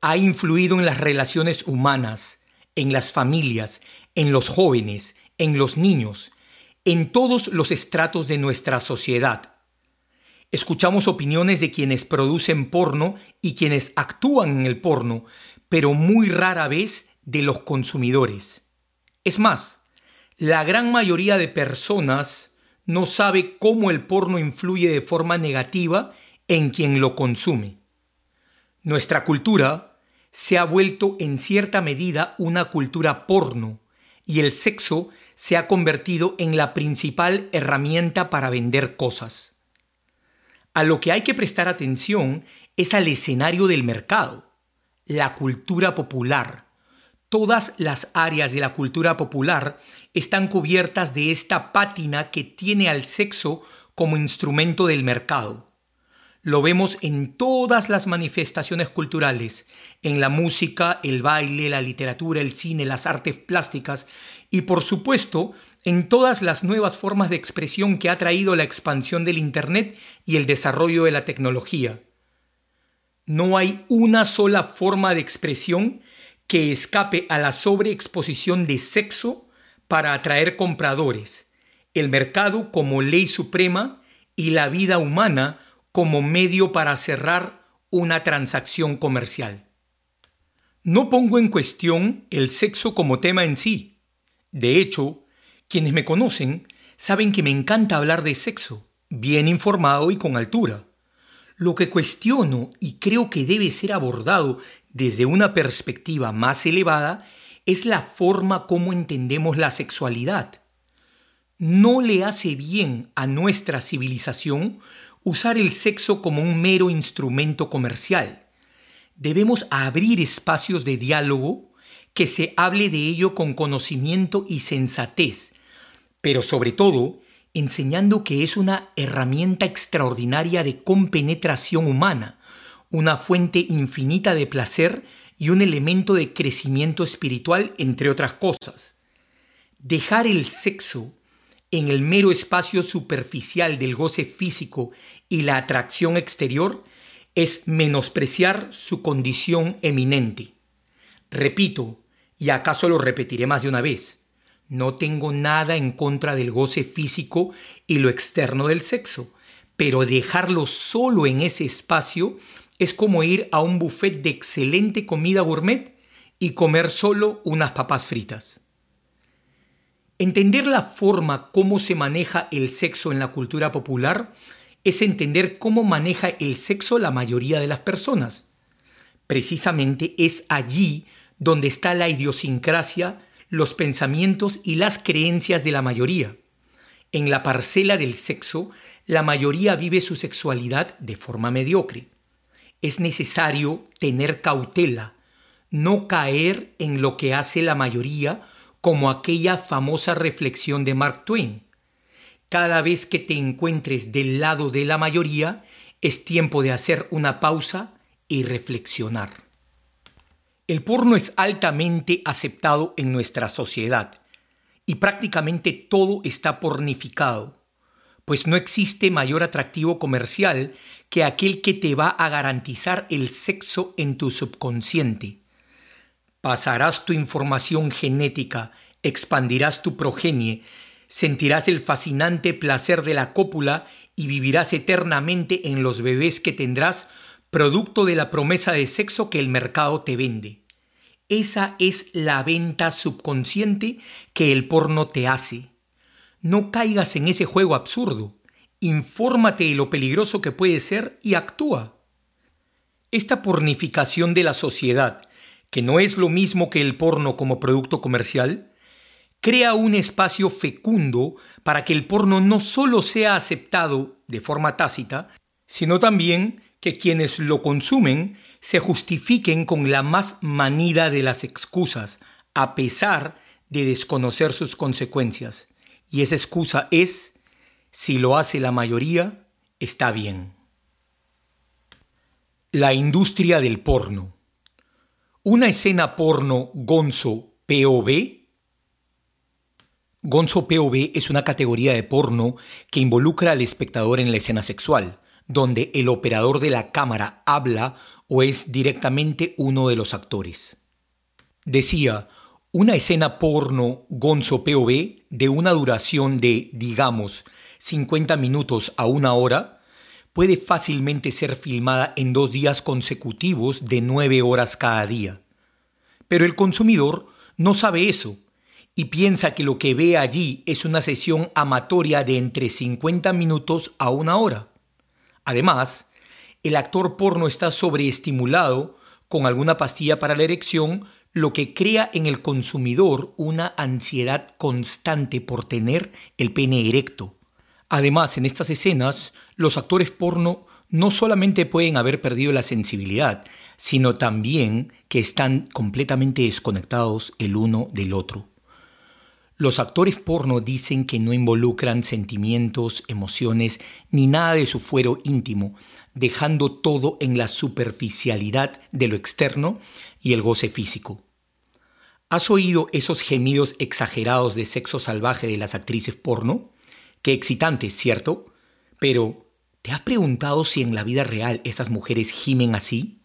ha influido en las relaciones humanas, en las familias, en los jóvenes, en los niños, en todos los estratos de nuestra sociedad. Escuchamos opiniones de quienes producen porno y quienes actúan en el porno, pero muy rara vez de los consumidores. Es más, la gran mayoría de personas no sabe cómo el porno influye de forma negativa en quien lo consume. Nuestra cultura se ha vuelto en cierta medida una cultura porno y el sexo se ha convertido en la principal herramienta para vender cosas. A lo que hay que prestar atención es al escenario del mercado, la cultura popular. Todas las áreas de la cultura popular están cubiertas de esta pátina que tiene al sexo como instrumento del mercado. Lo vemos en todas las manifestaciones culturales, en la música, el baile, la literatura, el cine, las artes plásticas y por supuesto en todas las nuevas formas de expresión que ha traído la expansión del Internet y el desarrollo de la tecnología. No hay una sola forma de expresión que escape a la sobreexposición de sexo para atraer compradores, el mercado como ley suprema y la vida humana como medio para cerrar una transacción comercial. No pongo en cuestión el sexo como tema en sí. De hecho, quienes me conocen saben que me encanta hablar de sexo, bien informado y con altura. Lo que cuestiono y creo que debe ser abordado desde una perspectiva más elevada es la forma como entendemos la sexualidad. No le hace bien a nuestra civilización usar el sexo como un mero instrumento comercial. Debemos abrir espacios de diálogo que se hable de ello con conocimiento y sensatez, pero sobre todo enseñando que es una herramienta extraordinaria de compenetración humana, una fuente infinita de placer y un elemento de crecimiento espiritual, entre otras cosas. Dejar el sexo en el mero espacio superficial del goce físico y la atracción exterior es menospreciar su condición eminente. Repito, y acaso lo repetiré más de una vez, no tengo nada en contra del goce físico y lo externo del sexo, pero dejarlo solo en ese espacio es como ir a un buffet de excelente comida gourmet y comer solo unas papas fritas. Entender la forma como se maneja el sexo en la cultura popular es entender cómo maneja el sexo la mayoría de las personas. Precisamente es allí donde está la idiosincrasia, los pensamientos y las creencias de la mayoría. En la parcela del sexo, la mayoría vive su sexualidad de forma mediocre. Es necesario tener cautela, no caer en lo que hace la mayoría como aquella famosa reflexión de Mark Twain. Cada vez que te encuentres del lado de la mayoría, es tiempo de hacer una pausa y reflexionar. El porno es altamente aceptado en nuestra sociedad y prácticamente todo está pornificado, pues no existe mayor atractivo comercial que aquel que te va a garantizar el sexo en tu subconsciente. Pasarás tu información genética, expandirás tu progenie, sentirás el fascinante placer de la cópula y vivirás eternamente en los bebés que tendrás producto de la promesa de sexo que el mercado te vende. Esa es la venta subconsciente que el porno te hace. No caigas en ese juego absurdo. Infórmate de lo peligroso que puede ser y actúa. Esta pornificación de la sociedad, que no es lo mismo que el porno como producto comercial, crea un espacio fecundo para que el porno no solo sea aceptado de forma tácita, sino también que quienes lo consumen se justifiquen con la más manida de las excusas, a pesar de desconocer sus consecuencias. Y esa excusa es, si lo hace la mayoría, está bien. La industria del porno. Una escena porno gonzo POV. Gonzo POV es una categoría de porno que involucra al espectador en la escena sexual donde el operador de la cámara habla o es directamente uno de los actores. Decía, una escena porno Gonzo POV de una duración de, digamos, 50 minutos a una hora, puede fácilmente ser filmada en dos días consecutivos de nueve horas cada día. Pero el consumidor no sabe eso y piensa que lo que ve allí es una sesión amatoria de entre 50 minutos a una hora. Además, el actor porno está sobreestimulado con alguna pastilla para la erección, lo que crea en el consumidor una ansiedad constante por tener el pene erecto. Además, en estas escenas, los actores porno no solamente pueden haber perdido la sensibilidad, sino también que están completamente desconectados el uno del otro. Los actores porno dicen que no involucran sentimientos, emociones ni nada de su fuero íntimo, dejando todo en la superficialidad de lo externo y el goce físico. ¿Has oído esos gemidos exagerados de sexo salvaje de las actrices porno? Qué excitantes, ¿cierto? Pero, ¿te has preguntado si en la vida real esas mujeres gimen así?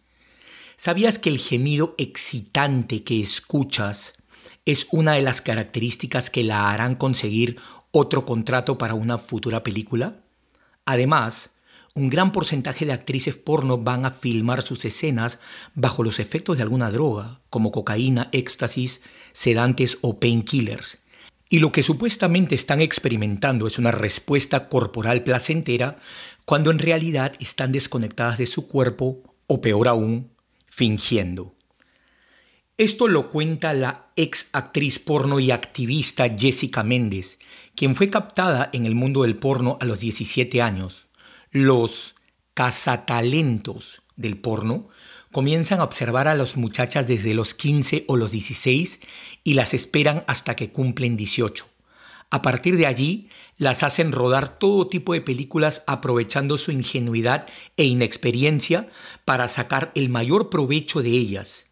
¿Sabías que el gemido excitante que escuchas es una de las características que la harán conseguir otro contrato para una futura película. Además, un gran porcentaje de actrices porno van a filmar sus escenas bajo los efectos de alguna droga, como cocaína, éxtasis, sedantes o painkillers. Y lo que supuestamente están experimentando es una respuesta corporal placentera cuando en realidad están desconectadas de su cuerpo o peor aún, fingiendo. Esto lo cuenta la ex actriz porno y activista Jessica Méndez, quien fue captada en el mundo del porno a los 17 años. Los cazatalentos del porno comienzan a observar a las muchachas desde los 15 o los 16 y las esperan hasta que cumplen 18. A partir de allí, las hacen rodar todo tipo de películas aprovechando su ingenuidad e inexperiencia para sacar el mayor provecho de ellas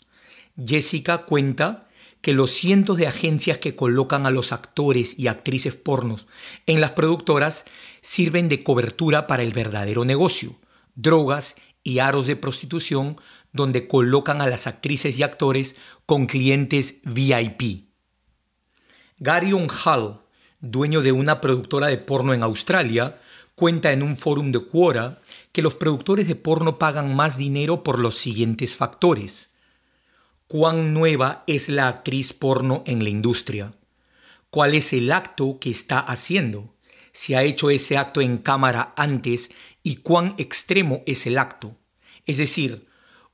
Jessica cuenta que los cientos de agencias que colocan a los actores y actrices pornos en las productoras sirven de cobertura para el verdadero negocio, drogas y aros de prostitución donde colocan a las actrices y actores con clientes VIP. Garion Hall, dueño de una productora de porno en Australia, cuenta en un fórum de Quora que los productores de porno pagan más dinero por los siguientes factores cuán nueva es la actriz porno en la industria, cuál es el acto que está haciendo, si ha hecho ese acto en cámara antes y cuán extremo es el acto. Es decir,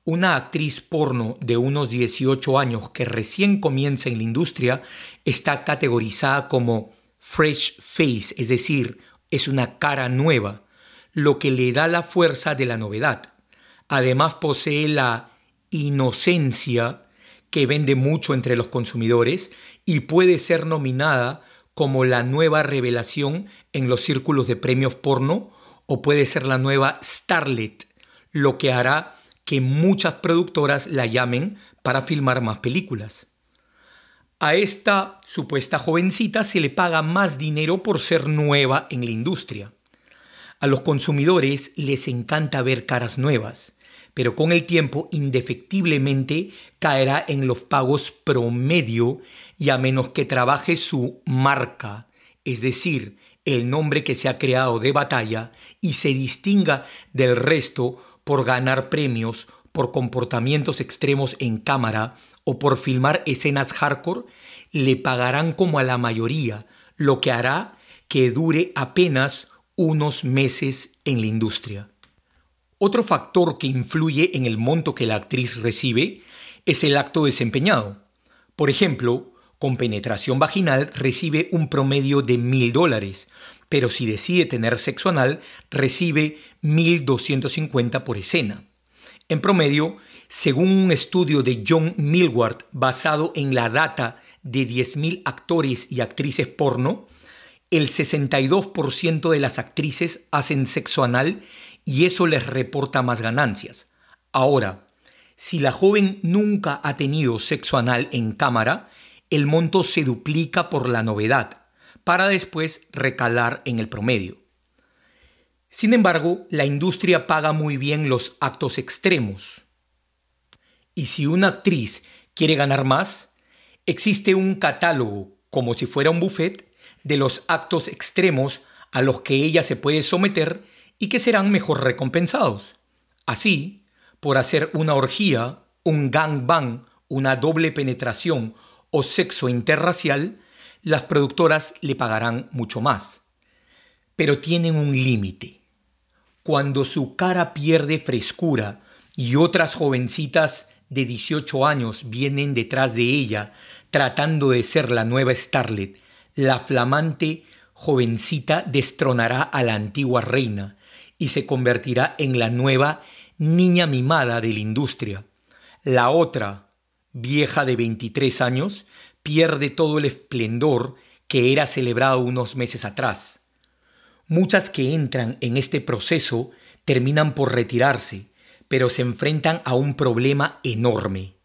una actriz porno de unos 18 años que recién comienza en la industria está categorizada como fresh face, es decir, es una cara nueva, lo que le da la fuerza de la novedad. Además posee la inocencia que vende mucho entre los consumidores y puede ser nominada como la nueva revelación en los círculos de premios porno o puede ser la nueva starlet, lo que hará que muchas productoras la llamen para filmar más películas. A esta supuesta jovencita se le paga más dinero por ser nueva en la industria. A los consumidores les encanta ver caras nuevas, pero con el tiempo indefectiblemente caerá en los pagos promedio y a menos que trabaje su marca, es decir, el nombre que se ha creado de batalla y se distinga del resto por ganar premios, por comportamientos extremos en cámara o por filmar escenas hardcore, le pagarán como a la mayoría, lo que hará que dure apenas unos meses en la industria. Otro factor que influye en el monto que la actriz recibe es el acto desempeñado. Por ejemplo, con penetración vaginal recibe un promedio de mil dólares, pero si decide tener sexo anal recibe 1.250 por escena. En promedio, según un estudio de John Millward basado en la data de 10.000 actores y actrices porno, el 62% de las actrices hacen sexo anal y eso les reporta más ganancias. Ahora, si la joven nunca ha tenido sexo anal en cámara, el monto se duplica por la novedad, para después recalar en el promedio. Sin embargo, la industria paga muy bien los actos extremos. Y si una actriz quiere ganar más, existe un catálogo, como si fuera un buffet, de los actos extremos a los que ella se puede someter y que serán mejor recompensados. Así, por hacer una orgía, un gangbang, una doble penetración o sexo interracial, las productoras le pagarán mucho más. Pero tienen un límite. Cuando su cara pierde frescura y otras jovencitas de 18 años vienen detrás de ella tratando de ser la nueva Starlet, la flamante jovencita destronará a la antigua reina y se convertirá en la nueva niña mimada de la industria. La otra, vieja de 23 años, pierde todo el esplendor que era celebrado unos meses atrás. Muchas que entran en este proceso terminan por retirarse, pero se enfrentan a un problema enorme.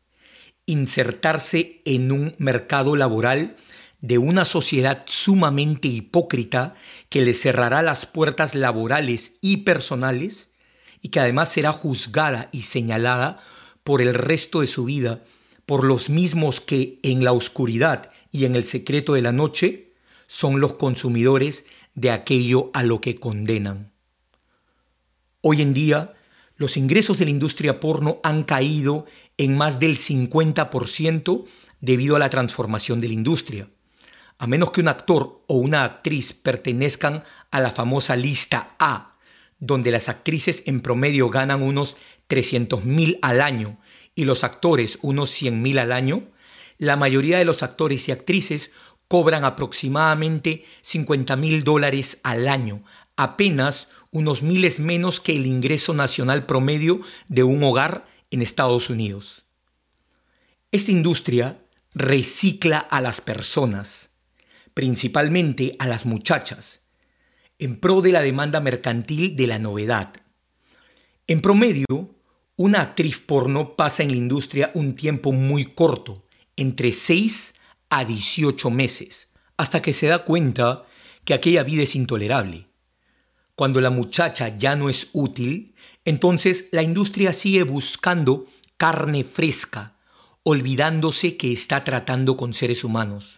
Insertarse en un mercado laboral de una sociedad sumamente hipócrita que les cerrará las puertas laborales y personales y que además será juzgada y señalada por el resto de su vida por los mismos que en la oscuridad y en el secreto de la noche son los consumidores de aquello a lo que condenan. Hoy en día, los ingresos de la industria porno han caído en más del 50% debido a la transformación de la industria. A menos que un actor o una actriz pertenezcan a la famosa lista A, donde las actrices en promedio ganan unos 300 mil al año y los actores unos 100 mil al año, la mayoría de los actores y actrices cobran aproximadamente 50 mil dólares al año, apenas unos miles menos que el ingreso nacional promedio de un hogar en Estados Unidos. Esta industria recicla a las personas, principalmente a las muchachas, en pro de la demanda mercantil de la novedad. En promedio, una actriz porno pasa en la industria un tiempo muy corto, entre 6 a 18 meses, hasta que se da cuenta que aquella vida es intolerable. Cuando la muchacha ya no es útil, entonces la industria sigue buscando carne fresca, olvidándose que está tratando con seres humanos.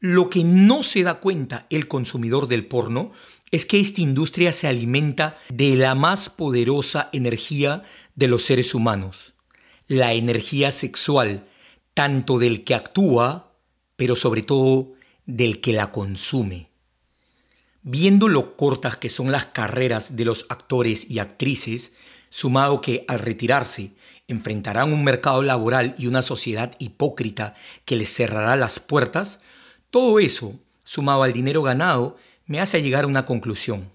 Lo que no se da cuenta el consumidor del porno es que esta industria se alimenta de la más poderosa energía de los seres humanos, la energía sexual, tanto del que actúa, pero sobre todo del que la consume. Viendo lo cortas que son las carreras de los actores y actrices, sumado que al retirarse enfrentarán un mercado laboral y una sociedad hipócrita que les cerrará las puertas, todo eso, sumado al dinero ganado, me hace llegar a una conclusión.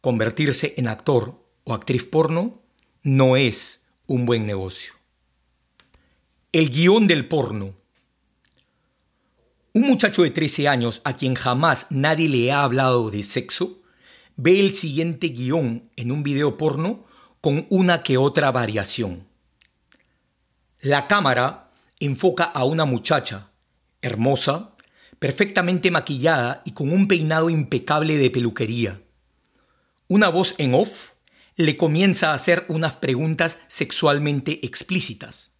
Convertirse en actor o actriz porno no es un buen negocio. El guion del porno. Un muchacho de 13 años a quien jamás nadie le ha hablado de sexo ve el siguiente guion en un video porno con una que otra variación. La cámara enfoca a una muchacha, hermosa, perfectamente maquillada y con un peinado impecable de peluquería. Una voz en off le comienza a hacer unas preguntas sexualmente explícitas.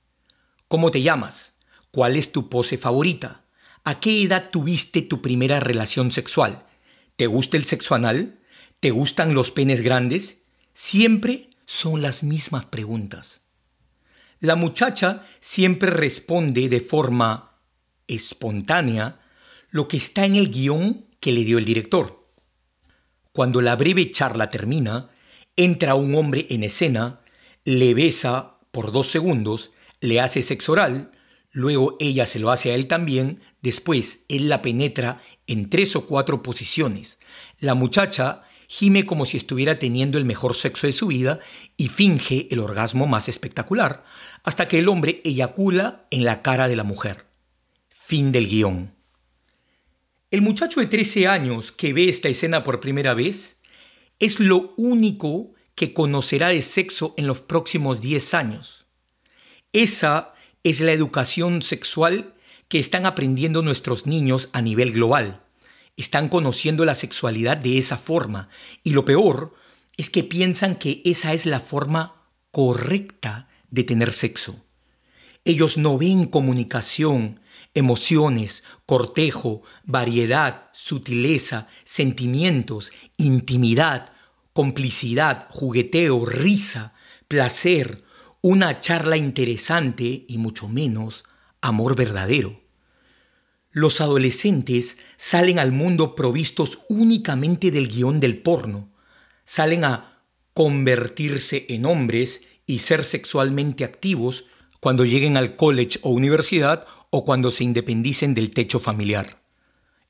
¿Cómo te llamas? ¿Cuál es tu pose favorita? ¿A qué edad tuviste tu primera relación sexual? ¿Te gusta el sexo anal? ¿Te gustan los penes grandes? Siempre son las mismas preguntas. La muchacha siempre responde de forma espontánea lo que está en el guion que le dio el director. Cuando la breve charla termina, entra un hombre en escena, le besa por dos segundos, le hace sexo oral, luego ella se lo hace a él también, Después, él la penetra en tres o cuatro posiciones. La muchacha gime como si estuviera teniendo el mejor sexo de su vida y finge el orgasmo más espectacular, hasta que el hombre eyacula en la cara de la mujer. Fin del guion. El muchacho de 13 años que ve esta escena por primera vez es lo único que conocerá de sexo en los próximos 10 años. Esa es la educación sexual que están aprendiendo nuestros niños a nivel global. Están conociendo la sexualidad de esa forma y lo peor es que piensan que esa es la forma correcta de tener sexo. Ellos no ven comunicación, emociones, cortejo, variedad, sutileza, sentimientos, intimidad, complicidad, jugueteo, risa, placer, una charla interesante y mucho menos amor verdadero. Los adolescentes salen al mundo provistos únicamente del guion del porno. Salen a convertirse en hombres y ser sexualmente activos cuando lleguen al college o universidad o cuando se independicen del techo familiar.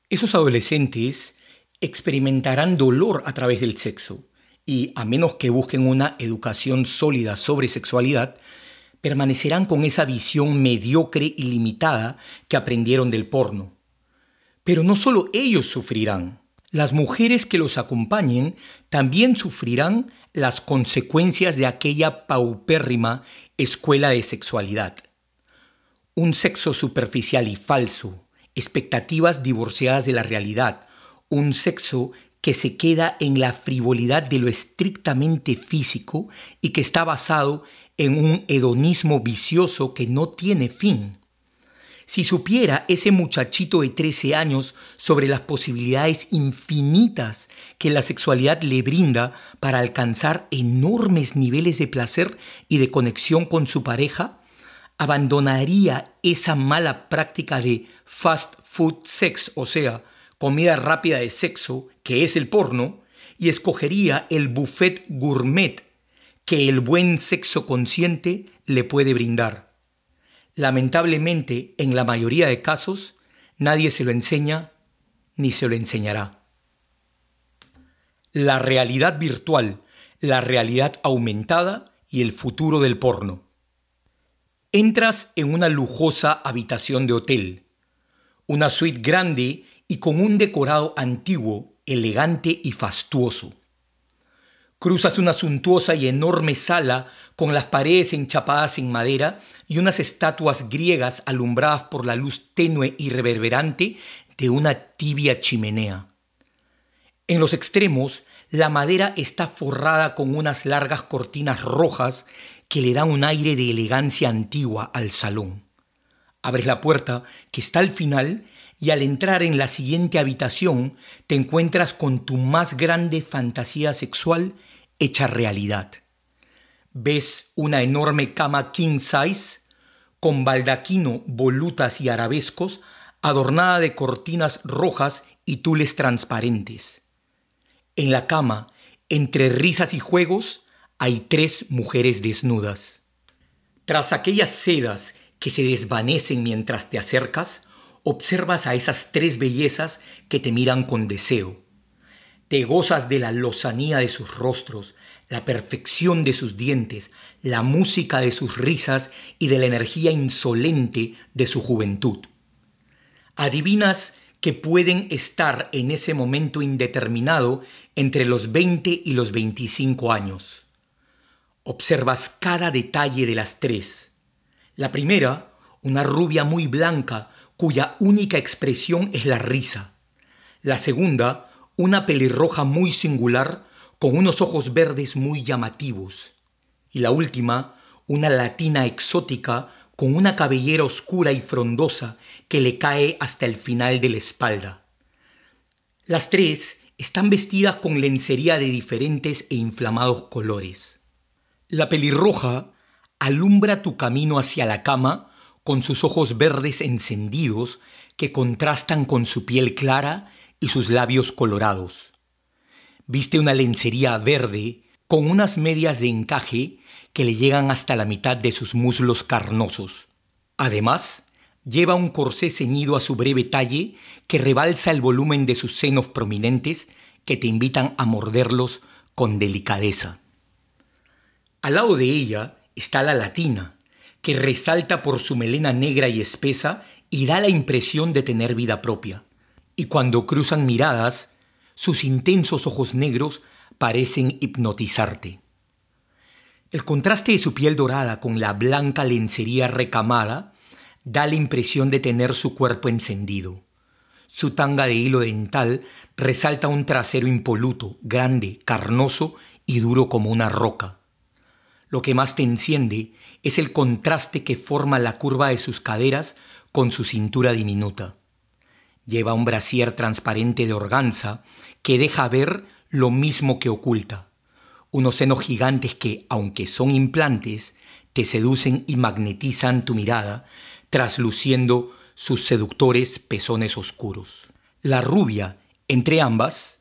Esos adolescentes experimentarán dolor a través del sexo y, a menos que busquen una educación sólida sobre sexualidad, permanecerán con esa visión mediocre y limitada que aprendieron del porno. Pero no solo ellos sufrirán, las mujeres que los acompañen también sufrirán las consecuencias de aquella paupérrima escuela de sexualidad. Un sexo superficial y falso, expectativas divorciadas de la realidad, un sexo que se queda en la frivolidad de lo estrictamente físico y que está basado en un hedonismo vicioso que no tiene fin. Si supiera ese muchachito de 13 años sobre las posibilidades infinitas que la sexualidad le brinda para alcanzar enormes niveles de placer y de conexión con su pareja, abandonaría esa mala práctica de fast food sex, o sea, comida rápida de sexo, que es el porno, y escogería el buffet gourmet que el buen sexo consciente le puede brindar. Lamentablemente, en la mayoría de casos, nadie se lo enseña ni se lo enseñará. La realidad virtual, la realidad aumentada y el futuro del porno. Entras en una lujosa habitación de hotel, una suite grande y con un decorado antiguo, elegante y fastuoso. Cruzas una suntuosa y enorme sala con las paredes enchapadas en madera y unas estatuas griegas alumbradas por la luz tenue y reverberante de una tibia chimenea. En los extremos, la madera está forrada con unas largas cortinas rojas que le dan un aire de elegancia antigua al salón. Abres la puerta, que está al final, y al entrar en la siguiente habitación te encuentras con tu más grande fantasía sexual hecha realidad. Ves una enorme cama king size con baldaquino, volutas y arabescos adornada de cortinas rojas y tules transparentes. En la cama, entre risas y juegos, hay tres mujeres desnudas. Tras aquellas sedas que se desvanecen mientras te acercas, observas a esas tres bellezas que te miran con deseo. Te gozas de la lozanía de sus rostros, la perfección de sus dientes, la música de sus risas y de la energía insolente de su juventud. Adivinas que pueden estar en ese momento indeterminado entre los 20 y los 25 años. Observas cada detalle de las tres. La primera, una rubia muy blanca cuya única expresión es la risa. La segunda, una pelirroja muy singular con unos ojos verdes muy llamativos. Y la última, una latina exótica con una cabellera oscura y frondosa que le cae hasta el final de la espalda. Las tres están vestidas con lencería de diferentes e inflamados colores. La pelirroja alumbra tu camino hacia la cama con sus ojos verdes encendidos que contrastan con su piel clara y sus labios colorados. Viste una lencería verde con unas medias de encaje que le llegan hasta la mitad de sus muslos carnosos. Además, lleva un corsé ceñido a su breve talle que rebalsa el volumen de sus senos prominentes que te invitan a morderlos con delicadeza. Al lado de ella está la latina, que resalta por su melena negra y espesa y da la impresión de tener vida propia. Y cuando cruzan miradas, sus intensos ojos negros parecen hipnotizarte. El contraste de su piel dorada con la blanca lencería recamada da la impresión de tener su cuerpo encendido. Su tanga de hilo dental resalta un trasero impoluto, grande, carnoso y duro como una roca. Lo que más te enciende es el contraste que forma la curva de sus caderas con su cintura diminuta. Lleva un brasier transparente de organza que deja ver lo mismo que oculta. Unos senos gigantes que, aunque son implantes, te seducen y magnetizan tu mirada, trasluciendo sus seductores pezones oscuros. La rubia, entre ambas,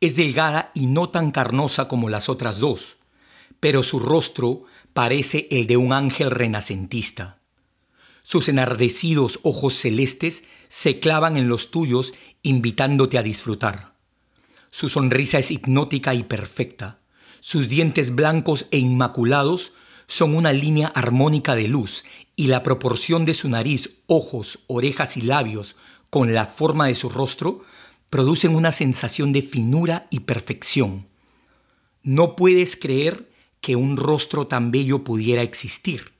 es delgada y no tan carnosa como las otras dos, pero su rostro parece el de un ángel renacentista. Sus enardecidos ojos celestes se clavan en los tuyos invitándote a disfrutar. Su sonrisa es hipnótica y perfecta. Sus dientes blancos e inmaculados son una línea armónica de luz y la proporción de su nariz, ojos, orejas y labios con la forma de su rostro producen una sensación de finura y perfección. No puedes creer que un rostro tan bello pudiera existir.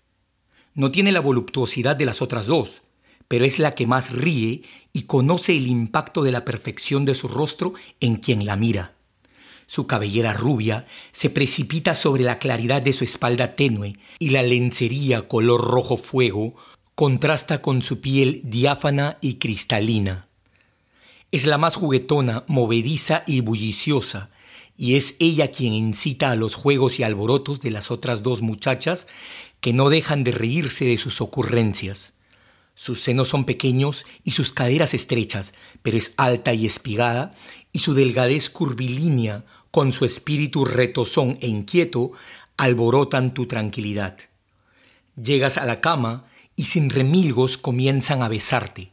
No tiene la voluptuosidad de las otras dos, pero es la que más ríe y conoce el impacto de la perfección de su rostro en quien la mira. Su cabellera rubia se precipita sobre la claridad de su espalda tenue y la lencería color rojo fuego contrasta con su piel diáfana y cristalina. Es la más juguetona, movediza y bulliciosa, y es ella quien incita a los juegos y alborotos de las otras dos muchachas que no dejan de reírse de sus ocurrencias. Sus senos son pequeños y sus caderas estrechas, pero es alta y espigada, y su delgadez curvilínea, con su espíritu retozón e inquieto, alborotan tu tranquilidad. Llegas a la cama y sin remilgos comienzan a besarte.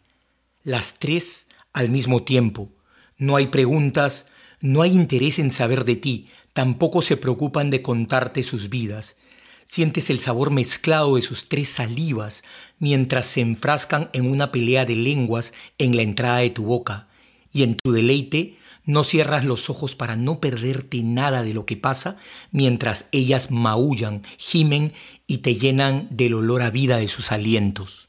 Las tres al mismo tiempo. No hay preguntas, no hay interés en saber de ti, tampoco se preocupan de contarte sus vidas. Sientes el sabor mezclado de sus tres salivas mientras se enfrascan en una pelea de lenguas en la entrada de tu boca, y en tu deleite no cierras los ojos para no perderte nada de lo que pasa mientras ellas maullan, gimen y te llenan del olor a vida de sus alientos.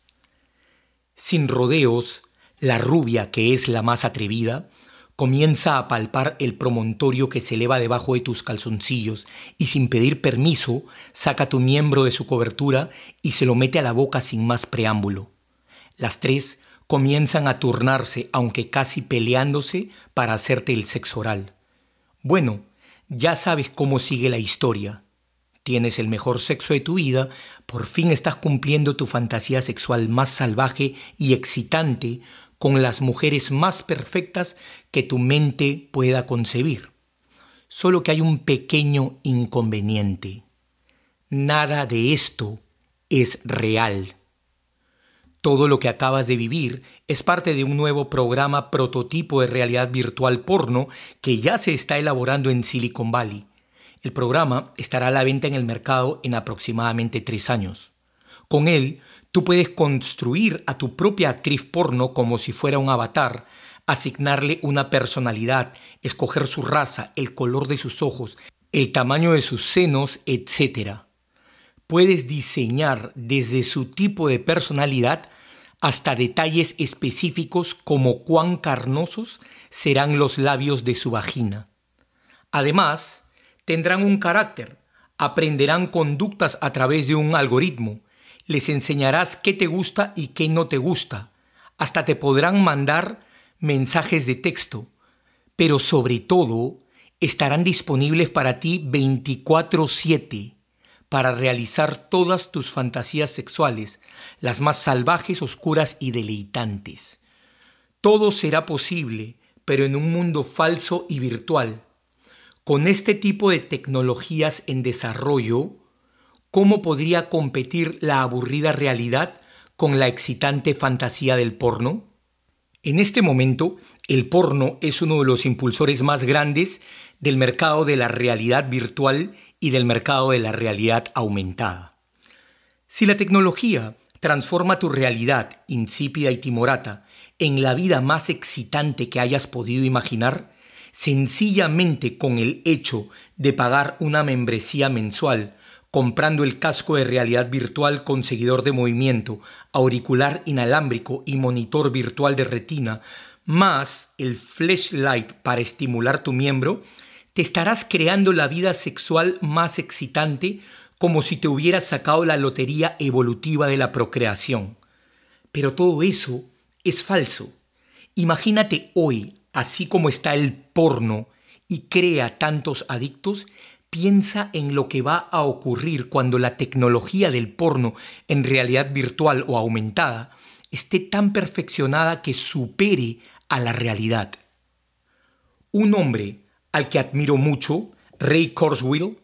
Sin rodeos, la rubia, que es la más atrevida, comienza a palpar el promontorio que se eleva debajo de tus calzoncillos y sin pedir permiso saca tu miembro de su cobertura y se lo mete a la boca sin más preámbulo. Las tres comienzan a turnarse, aunque casi peleándose, para hacerte el sexo oral. Bueno, ya sabes cómo sigue la historia. Tienes el mejor sexo de tu vida, por fin estás cumpliendo tu fantasía sexual más salvaje y excitante con las mujeres más perfectas que tu mente pueda concebir. Solo que hay un pequeño inconveniente. Nada de esto es real. Todo lo que acabas de vivir es parte de un nuevo programa prototipo de realidad virtual porno que ya se está elaborando en Silicon Valley. El programa estará a la venta en el mercado en aproximadamente tres años. Con él, tú puedes construir a tu propia actriz porno como si fuera un avatar, asignarle una personalidad, escoger su raza, el color de sus ojos, el tamaño de sus senos, etc puedes diseñar desde su tipo de personalidad hasta detalles específicos como cuán carnosos serán los labios de su vagina. Además, tendrán un carácter, aprenderán conductas a través de un algoritmo, les enseñarás qué te gusta y qué no te gusta, hasta te podrán mandar mensajes de texto, pero sobre todo estarán disponibles para ti 24/7 para realizar todas tus fantasías sexuales, las más salvajes, oscuras y deleitantes. Todo será posible, pero en un mundo falso y virtual. Con este tipo de tecnologías en desarrollo, ¿cómo podría competir la aburrida realidad con la excitante fantasía del porno? En este momento, el porno es uno de los impulsores más grandes del mercado de la realidad virtual y del mercado de la realidad aumentada. Si la tecnología transforma tu realidad insípida y timorata en la vida más excitante que hayas podido imaginar, sencillamente con el hecho de pagar una membresía mensual, comprando el casco de realidad virtual con seguidor de movimiento, auricular inalámbrico y monitor virtual de retina, más el flashlight para estimular tu miembro, te estarás creando la vida sexual más excitante como si te hubieras sacado la lotería evolutiva de la procreación. Pero todo eso es falso. Imagínate hoy, así como está el porno y crea tantos adictos, piensa en lo que va a ocurrir cuando la tecnología del porno en realidad virtual o aumentada esté tan perfeccionada que supere a la realidad. Un hombre al que admiro mucho, Ray Kurzweil,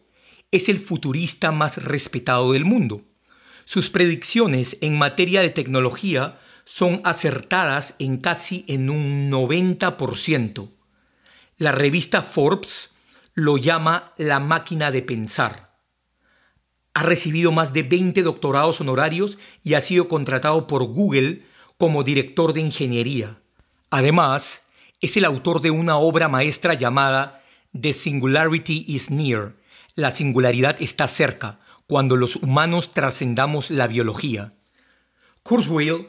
es el futurista más respetado del mundo. Sus predicciones en materia de tecnología son acertadas en casi en un 90%. La revista Forbes lo llama la máquina de pensar. Ha recibido más de 20 doctorados honorarios y ha sido contratado por Google como director de ingeniería. Además, es el autor de una obra maestra llamada The Singularity is Near. La singularidad está cerca, cuando los humanos trascendamos la biología. Kurzweil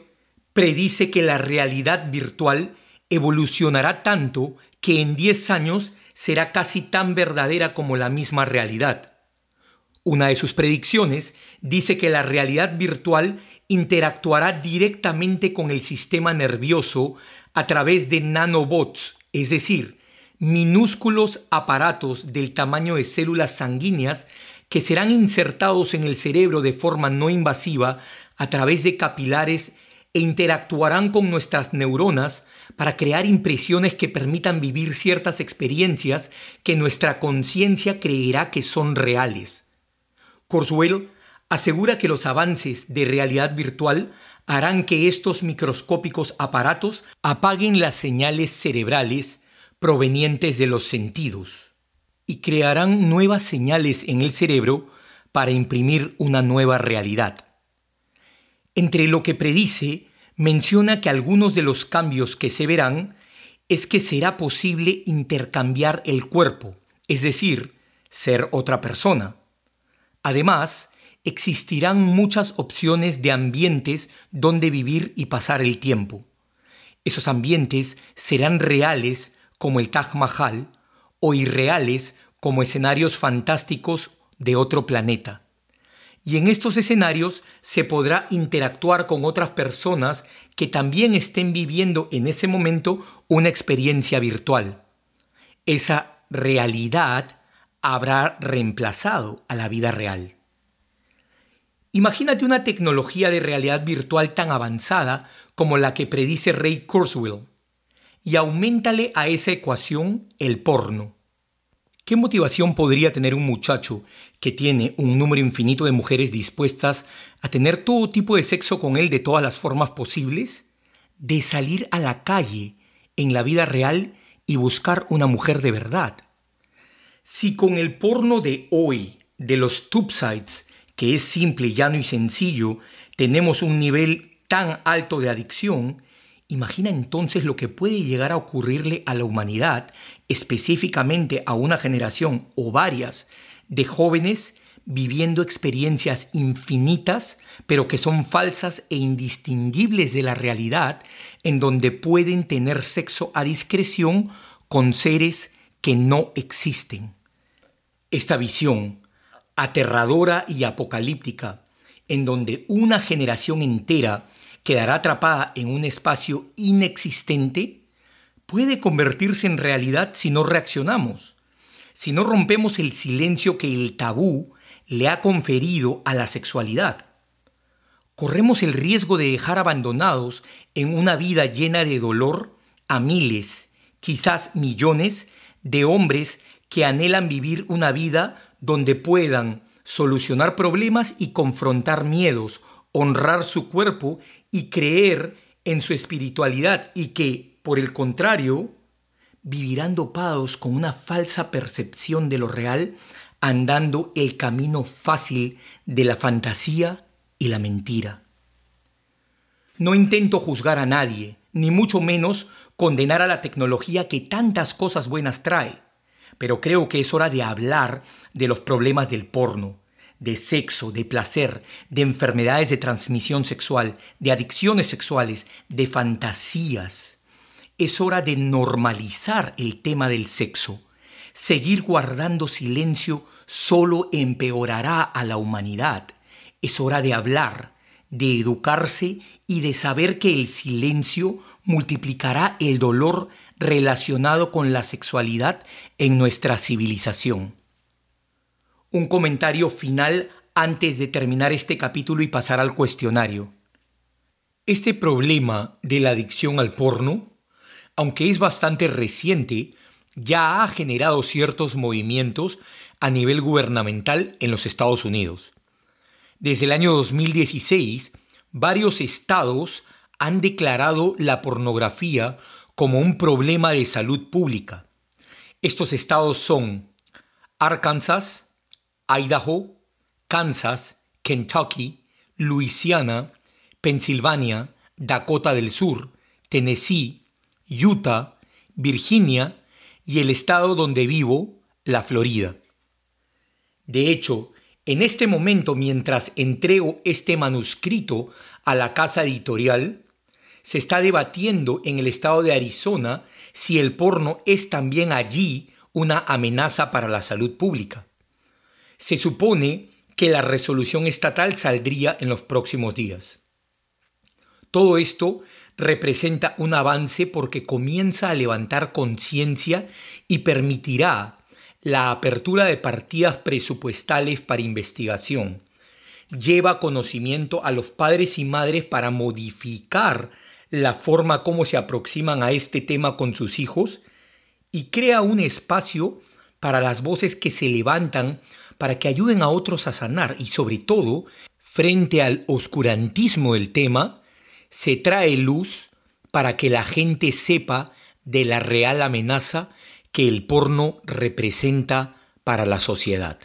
predice que la realidad virtual evolucionará tanto que en 10 años será casi tan verdadera como la misma realidad. Una de sus predicciones dice que la realidad virtual interactuará directamente con el sistema nervioso a través de nanobots, es decir, minúsculos aparatos del tamaño de células sanguíneas que serán insertados en el cerebro de forma no invasiva a través de capilares e interactuarán con nuestras neuronas para crear impresiones que permitan vivir ciertas experiencias que nuestra conciencia creerá que son reales. Kurzweil asegura que los avances de realidad virtual harán que estos microscópicos aparatos apaguen las señales cerebrales provenientes de los sentidos y crearán nuevas señales en el cerebro para imprimir una nueva realidad. Entre lo que predice, menciona que algunos de los cambios que se verán es que será posible intercambiar el cuerpo, es decir, ser otra persona. Además, existirán muchas opciones de ambientes donde vivir y pasar el tiempo. Esos ambientes serán reales como el Taj Mahal o irreales como escenarios fantásticos de otro planeta. Y en estos escenarios se podrá interactuar con otras personas que también estén viviendo en ese momento una experiencia virtual. Esa realidad habrá reemplazado a la vida real. Imagínate una tecnología de realidad virtual tan avanzada como la que predice Ray Kurzweil, y aumentale a esa ecuación el porno. ¿Qué motivación podría tener un muchacho que tiene un número infinito de mujeres dispuestas a tener todo tipo de sexo con él de todas las formas posibles? De salir a la calle en la vida real y buscar una mujer de verdad. Si con el porno de hoy, de los tubesites, que es simple, llano y sencillo, tenemos un nivel tan alto de adicción, imagina entonces lo que puede llegar a ocurrirle a la humanidad, específicamente a una generación o varias de jóvenes viviendo experiencias infinitas, pero que son falsas e indistinguibles de la realidad, en donde pueden tener sexo a discreción con seres que no existen. Esta visión, aterradora y apocalíptica, en donde una generación entera quedará atrapada en un espacio inexistente, puede convertirse en realidad si no reaccionamos, si no rompemos el silencio que el tabú le ha conferido a la sexualidad. Corremos el riesgo de dejar abandonados en una vida llena de dolor a miles, quizás millones, de hombres que anhelan vivir una vida donde puedan solucionar problemas y confrontar miedos, honrar su cuerpo y creer en su espiritualidad y que, por el contrario, vivirán dopados con una falsa percepción de lo real andando el camino fácil de la fantasía y la mentira. No intento juzgar a nadie, ni mucho menos condenar a la tecnología que tantas cosas buenas trae, pero creo que es hora de hablar de los problemas del porno, de sexo, de placer, de enfermedades de transmisión sexual, de adicciones sexuales, de fantasías. Es hora de normalizar el tema del sexo, Seguir guardando silencio solo empeorará a la humanidad. Es hora de hablar, de educarse y de saber que el silencio multiplicará el dolor relacionado con la sexualidad en nuestra civilización. Un comentario final antes de terminar este capítulo y pasar al cuestionario. Este problema de la adicción al porno, aunque es bastante reciente, ya ha generado ciertos movimientos a nivel gubernamental en los Estados Unidos. Desde el año 2016, varios estados han declarado la pornografía como un problema de salud pública. Estos estados son Arkansas, Idaho, Kansas, Kentucky, Luisiana, Pensilvania, Dakota del Sur, Tennessee, Utah, Virginia y el estado donde vivo, la Florida. De hecho, en este momento, mientras entrego este manuscrito a la casa editorial, se está debatiendo en el estado de Arizona si el porno es también allí una amenaza para la salud pública. Se supone que la resolución estatal saldría en los próximos días. Todo esto representa un avance porque comienza a levantar conciencia y permitirá la apertura de partidas presupuestales para investigación. Lleva conocimiento a los padres y madres para modificar la forma como se aproximan a este tema con sus hijos y crea un espacio para las voces que se levantan para que ayuden a otros a sanar y sobre todo, frente al oscurantismo del tema, se trae luz para que la gente sepa de la real amenaza que el porno representa para la sociedad.